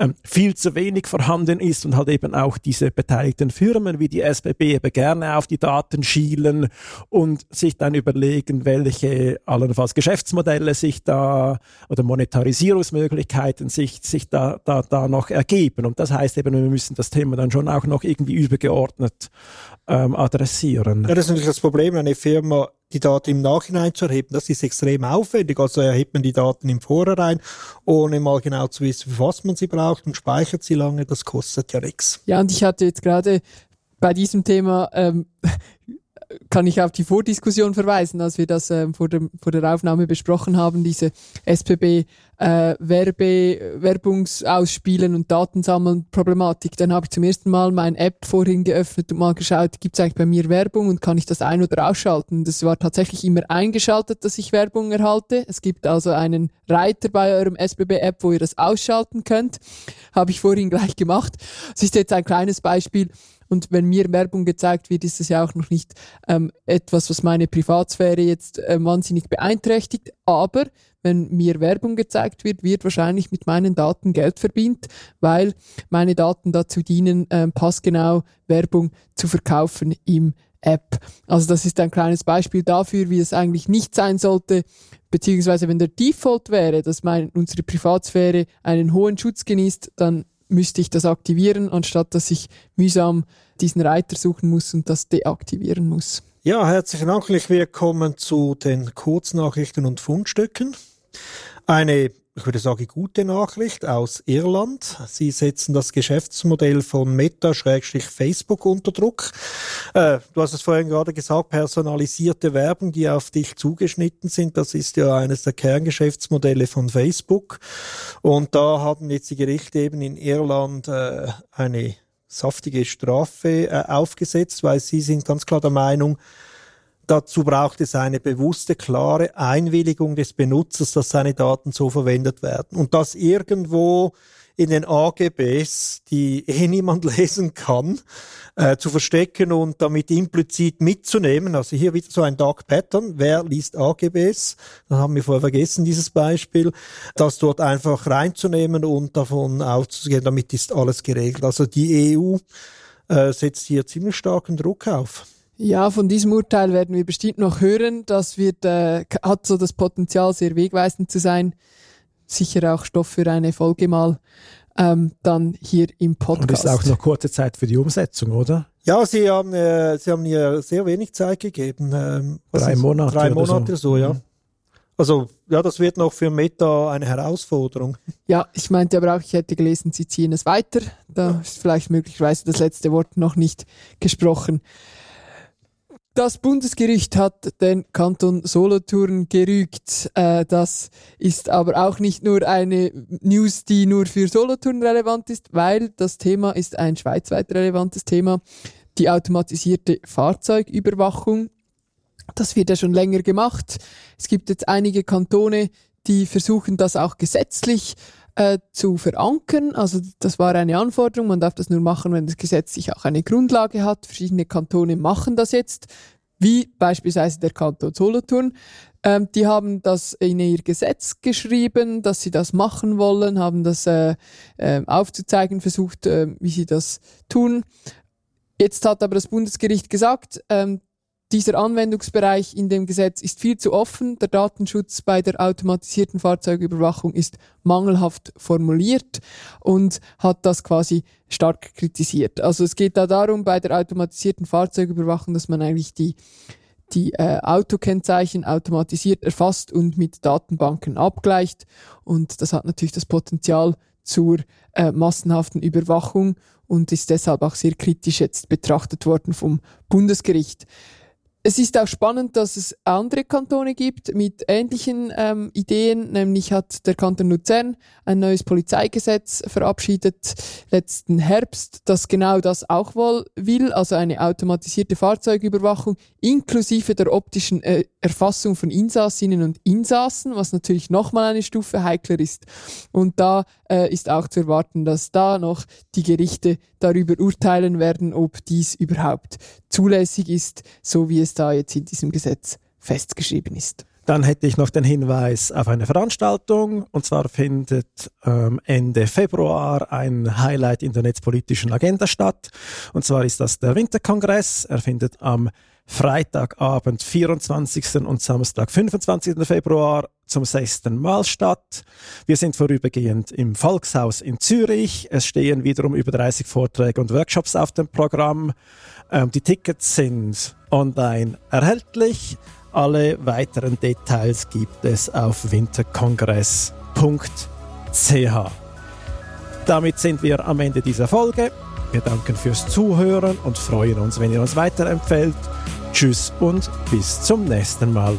ähm, viel zu wenig vorhanden ist und halt eben auch diese beteiligten Firmen wie die SBB eben gerne auf die Daten schielen und sich dann überlegen, welche allenfalls Geschäftsmodelle sich da oder Monetarisierungsmöglichkeiten sich, sich da, da, da noch ergeben. Und das heißt eben, wir müssen das Thema dann schon auch noch irgendwie übergeordnet ähm, adressieren. Ja, das ist natürlich das Problem, eine Firma die Daten im Nachhinein zu erheben. Das ist extrem aufwendig. Also erhebt man die Daten im Vorhinein, ohne mal genau zu wissen, für was man sie braucht und speichert sie lange. Das kostet ja nichts. Ja, und ich hatte jetzt gerade bei diesem Thema ähm, [laughs] kann ich auf die Vordiskussion verweisen, als wir das ähm, vor, dem, vor der Aufnahme besprochen haben, diese SPB äh, Werbe, Werbungsausspielen und Datensammeln Problematik. Dann habe ich zum ersten Mal meine App vorhin geöffnet und mal geschaut, gibt es eigentlich bei mir Werbung und kann ich das ein- oder ausschalten? Das war tatsächlich immer eingeschaltet, dass ich Werbung erhalte. Es gibt also einen Reiter bei eurem SBB-App, wo ihr das ausschalten könnt. Habe ich vorhin gleich gemacht. Das ist jetzt ein kleines Beispiel und wenn mir Werbung gezeigt wird, ist es ja auch noch nicht ähm, etwas, was meine Privatsphäre jetzt äh, wahnsinnig beeinträchtigt. Aber wenn mir Werbung gezeigt wird, wird wahrscheinlich mit meinen Daten Geld verdient, weil meine Daten dazu dienen, äh, passgenau Werbung zu verkaufen im App. Also das ist ein kleines Beispiel dafür, wie es eigentlich nicht sein sollte, beziehungsweise wenn der Default wäre, dass mein, unsere Privatsphäre einen hohen Schutz genießt, dann müsste ich das aktivieren, anstatt dass ich mühsam diesen Reiter suchen muss und das deaktivieren muss. Ja, herzlichen Dank. Willkommen zu den Kurznachrichten und Fundstücken. Eine ich würde sagen, gute Nachricht aus Irland. Sie setzen das Geschäftsmodell von Meta-Facebook unter Druck. Äh, du hast es vorhin gerade gesagt, personalisierte Werbung, die auf dich zugeschnitten sind. Das ist ja eines der Kerngeschäftsmodelle von Facebook. Und da haben jetzt die Gerichte eben in Irland äh, eine saftige Strafe äh, aufgesetzt, weil sie sind ganz klar der Meinung, Dazu braucht es eine bewusste, klare Einwilligung des Benutzers, dass seine Daten so verwendet werden. Und das irgendwo in den AGBs, die [laughs] eh niemand lesen kann, äh, zu verstecken und damit implizit mitzunehmen. Also hier wieder so ein Dark Pattern. Wer liest AGBs? Das haben wir vorher vergessen, dieses Beispiel. Das dort einfach reinzunehmen und davon auszugehen, damit ist alles geregelt. Also die EU äh, setzt hier ziemlich starken Druck auf. Ja, von diesem Urteil werden wir bestimmt noch hören. Das wird, äh, hat so das Potenzial, sehr wegweisend zu sein. Sicher auch Stoff für eine Folge mal ähm, dann hier im Podcast. Und ist auch noch kurze Zeit für die Umsetzung, oder? Ja, Sie haben, äh, Sie haben mir sehr wenig Zeit gegeben. Ähm, drei Monate. Drei Monate so, so ja. Mhm. Also ja, das wird noch für Meta eine Herausforderung. Ja, ich meinte aber auch, ich hätte gelesen, sie ziehen es weiter. Da ist vielleicht möglicherweise das letzte Wort noch nicht gesprochen. Das Bundesgericht hat den Kanton Solothurn gerügt. Äh, das ist aber auch nicht nur eine News, die nur für Solothurn relevant ist, weil das Thema ist ein schweizweit relevantes Thema. Die automatisierte Fahrzeugüberwachung. Das wird ja schon länger gemacht. Es gibt jetzt einige Kantone, die versuchen das auch gesetzlich äh, zu verankern. Also das war eine Anforderung. Man darf das nur machen, wenn das Gesetz sich auch eine Grundlage hat. Verschiedene Kantone machen das jetzt, wie beispielsweise der Kanton Solothurn. Ähm, die haben das in ihr Gesetz geschrieben, dass sie das machen wollen, haben das äh, äh, aufzuzeigen versucht, äh, wie sie das tun. Jetzt hat aber das Bundesgericht gesagt, ähm, dieser Anwendungsbereich in dem Gesetz ist viel zu offen. Der Datenschutz bei der automatisierten Fahrzeugüberwachung ist mangelhaft formuliert und hat das quasi stark kritisiert. Also es geht da darum, bei der automatisierten Fahrzeugüberwachung, dass man eigentlich die die äh, Autokennzeichen automatisiert erfasst und mit Datenbanken abgleicht. Und das hat natürlich das Potenzial zur äh, massenhaften Überwachung und ist deshalb auch sehr kritisch jetzt betrachtet worden vom Bundesgericht es ist auch spannend, dass es andere Kantone gibt mit ähnlichen ähm, Ideen. Nämlich hat der Kanton Luzern ein neues Polizeigesetz verabschiedet letzten Herbst, das genau das auch wohl will, also eine automatisierte Fahrzeugüberwachung inklusive der optischen äh, Erfassung von Insassinnen und Insassen, was natürlich nochmal eine Stufe heikler ist. Und da äh, ist auch zu erwarten, dass da noch die Gerichte darüber urteilen werden, ob dies überhaupt zulässig ist, so wie es da jetzt in diesem Gesetz festgeschrieben ist. Dann hätte ich noch den Hinweis auf eine Veranstaltung. Und zwar findet ähm, Ende Februar ein Highlight in der netzpolitischen Agenda statt. Und zwar ist das der Winterkongress. Er findet am Freitagabend 24. und Samstag 25. Februar zum sechsten Mal statt. Wir sind vorübergehend im Volkshaus in Zürich. Es stehen wiederum über 30 Vorträge und Workshops auf dem Programm. Ähm, die Tickets sind online erhältlich. Alle weiteren Details gibt es auf winterkongress.ch. Damit sind wir am Ende dieser Folge. Wir danken fürs Zuhören und freuen uns, wenn ihr uns weiterempfehlt. Tschüss und bis zum nächsten Mal.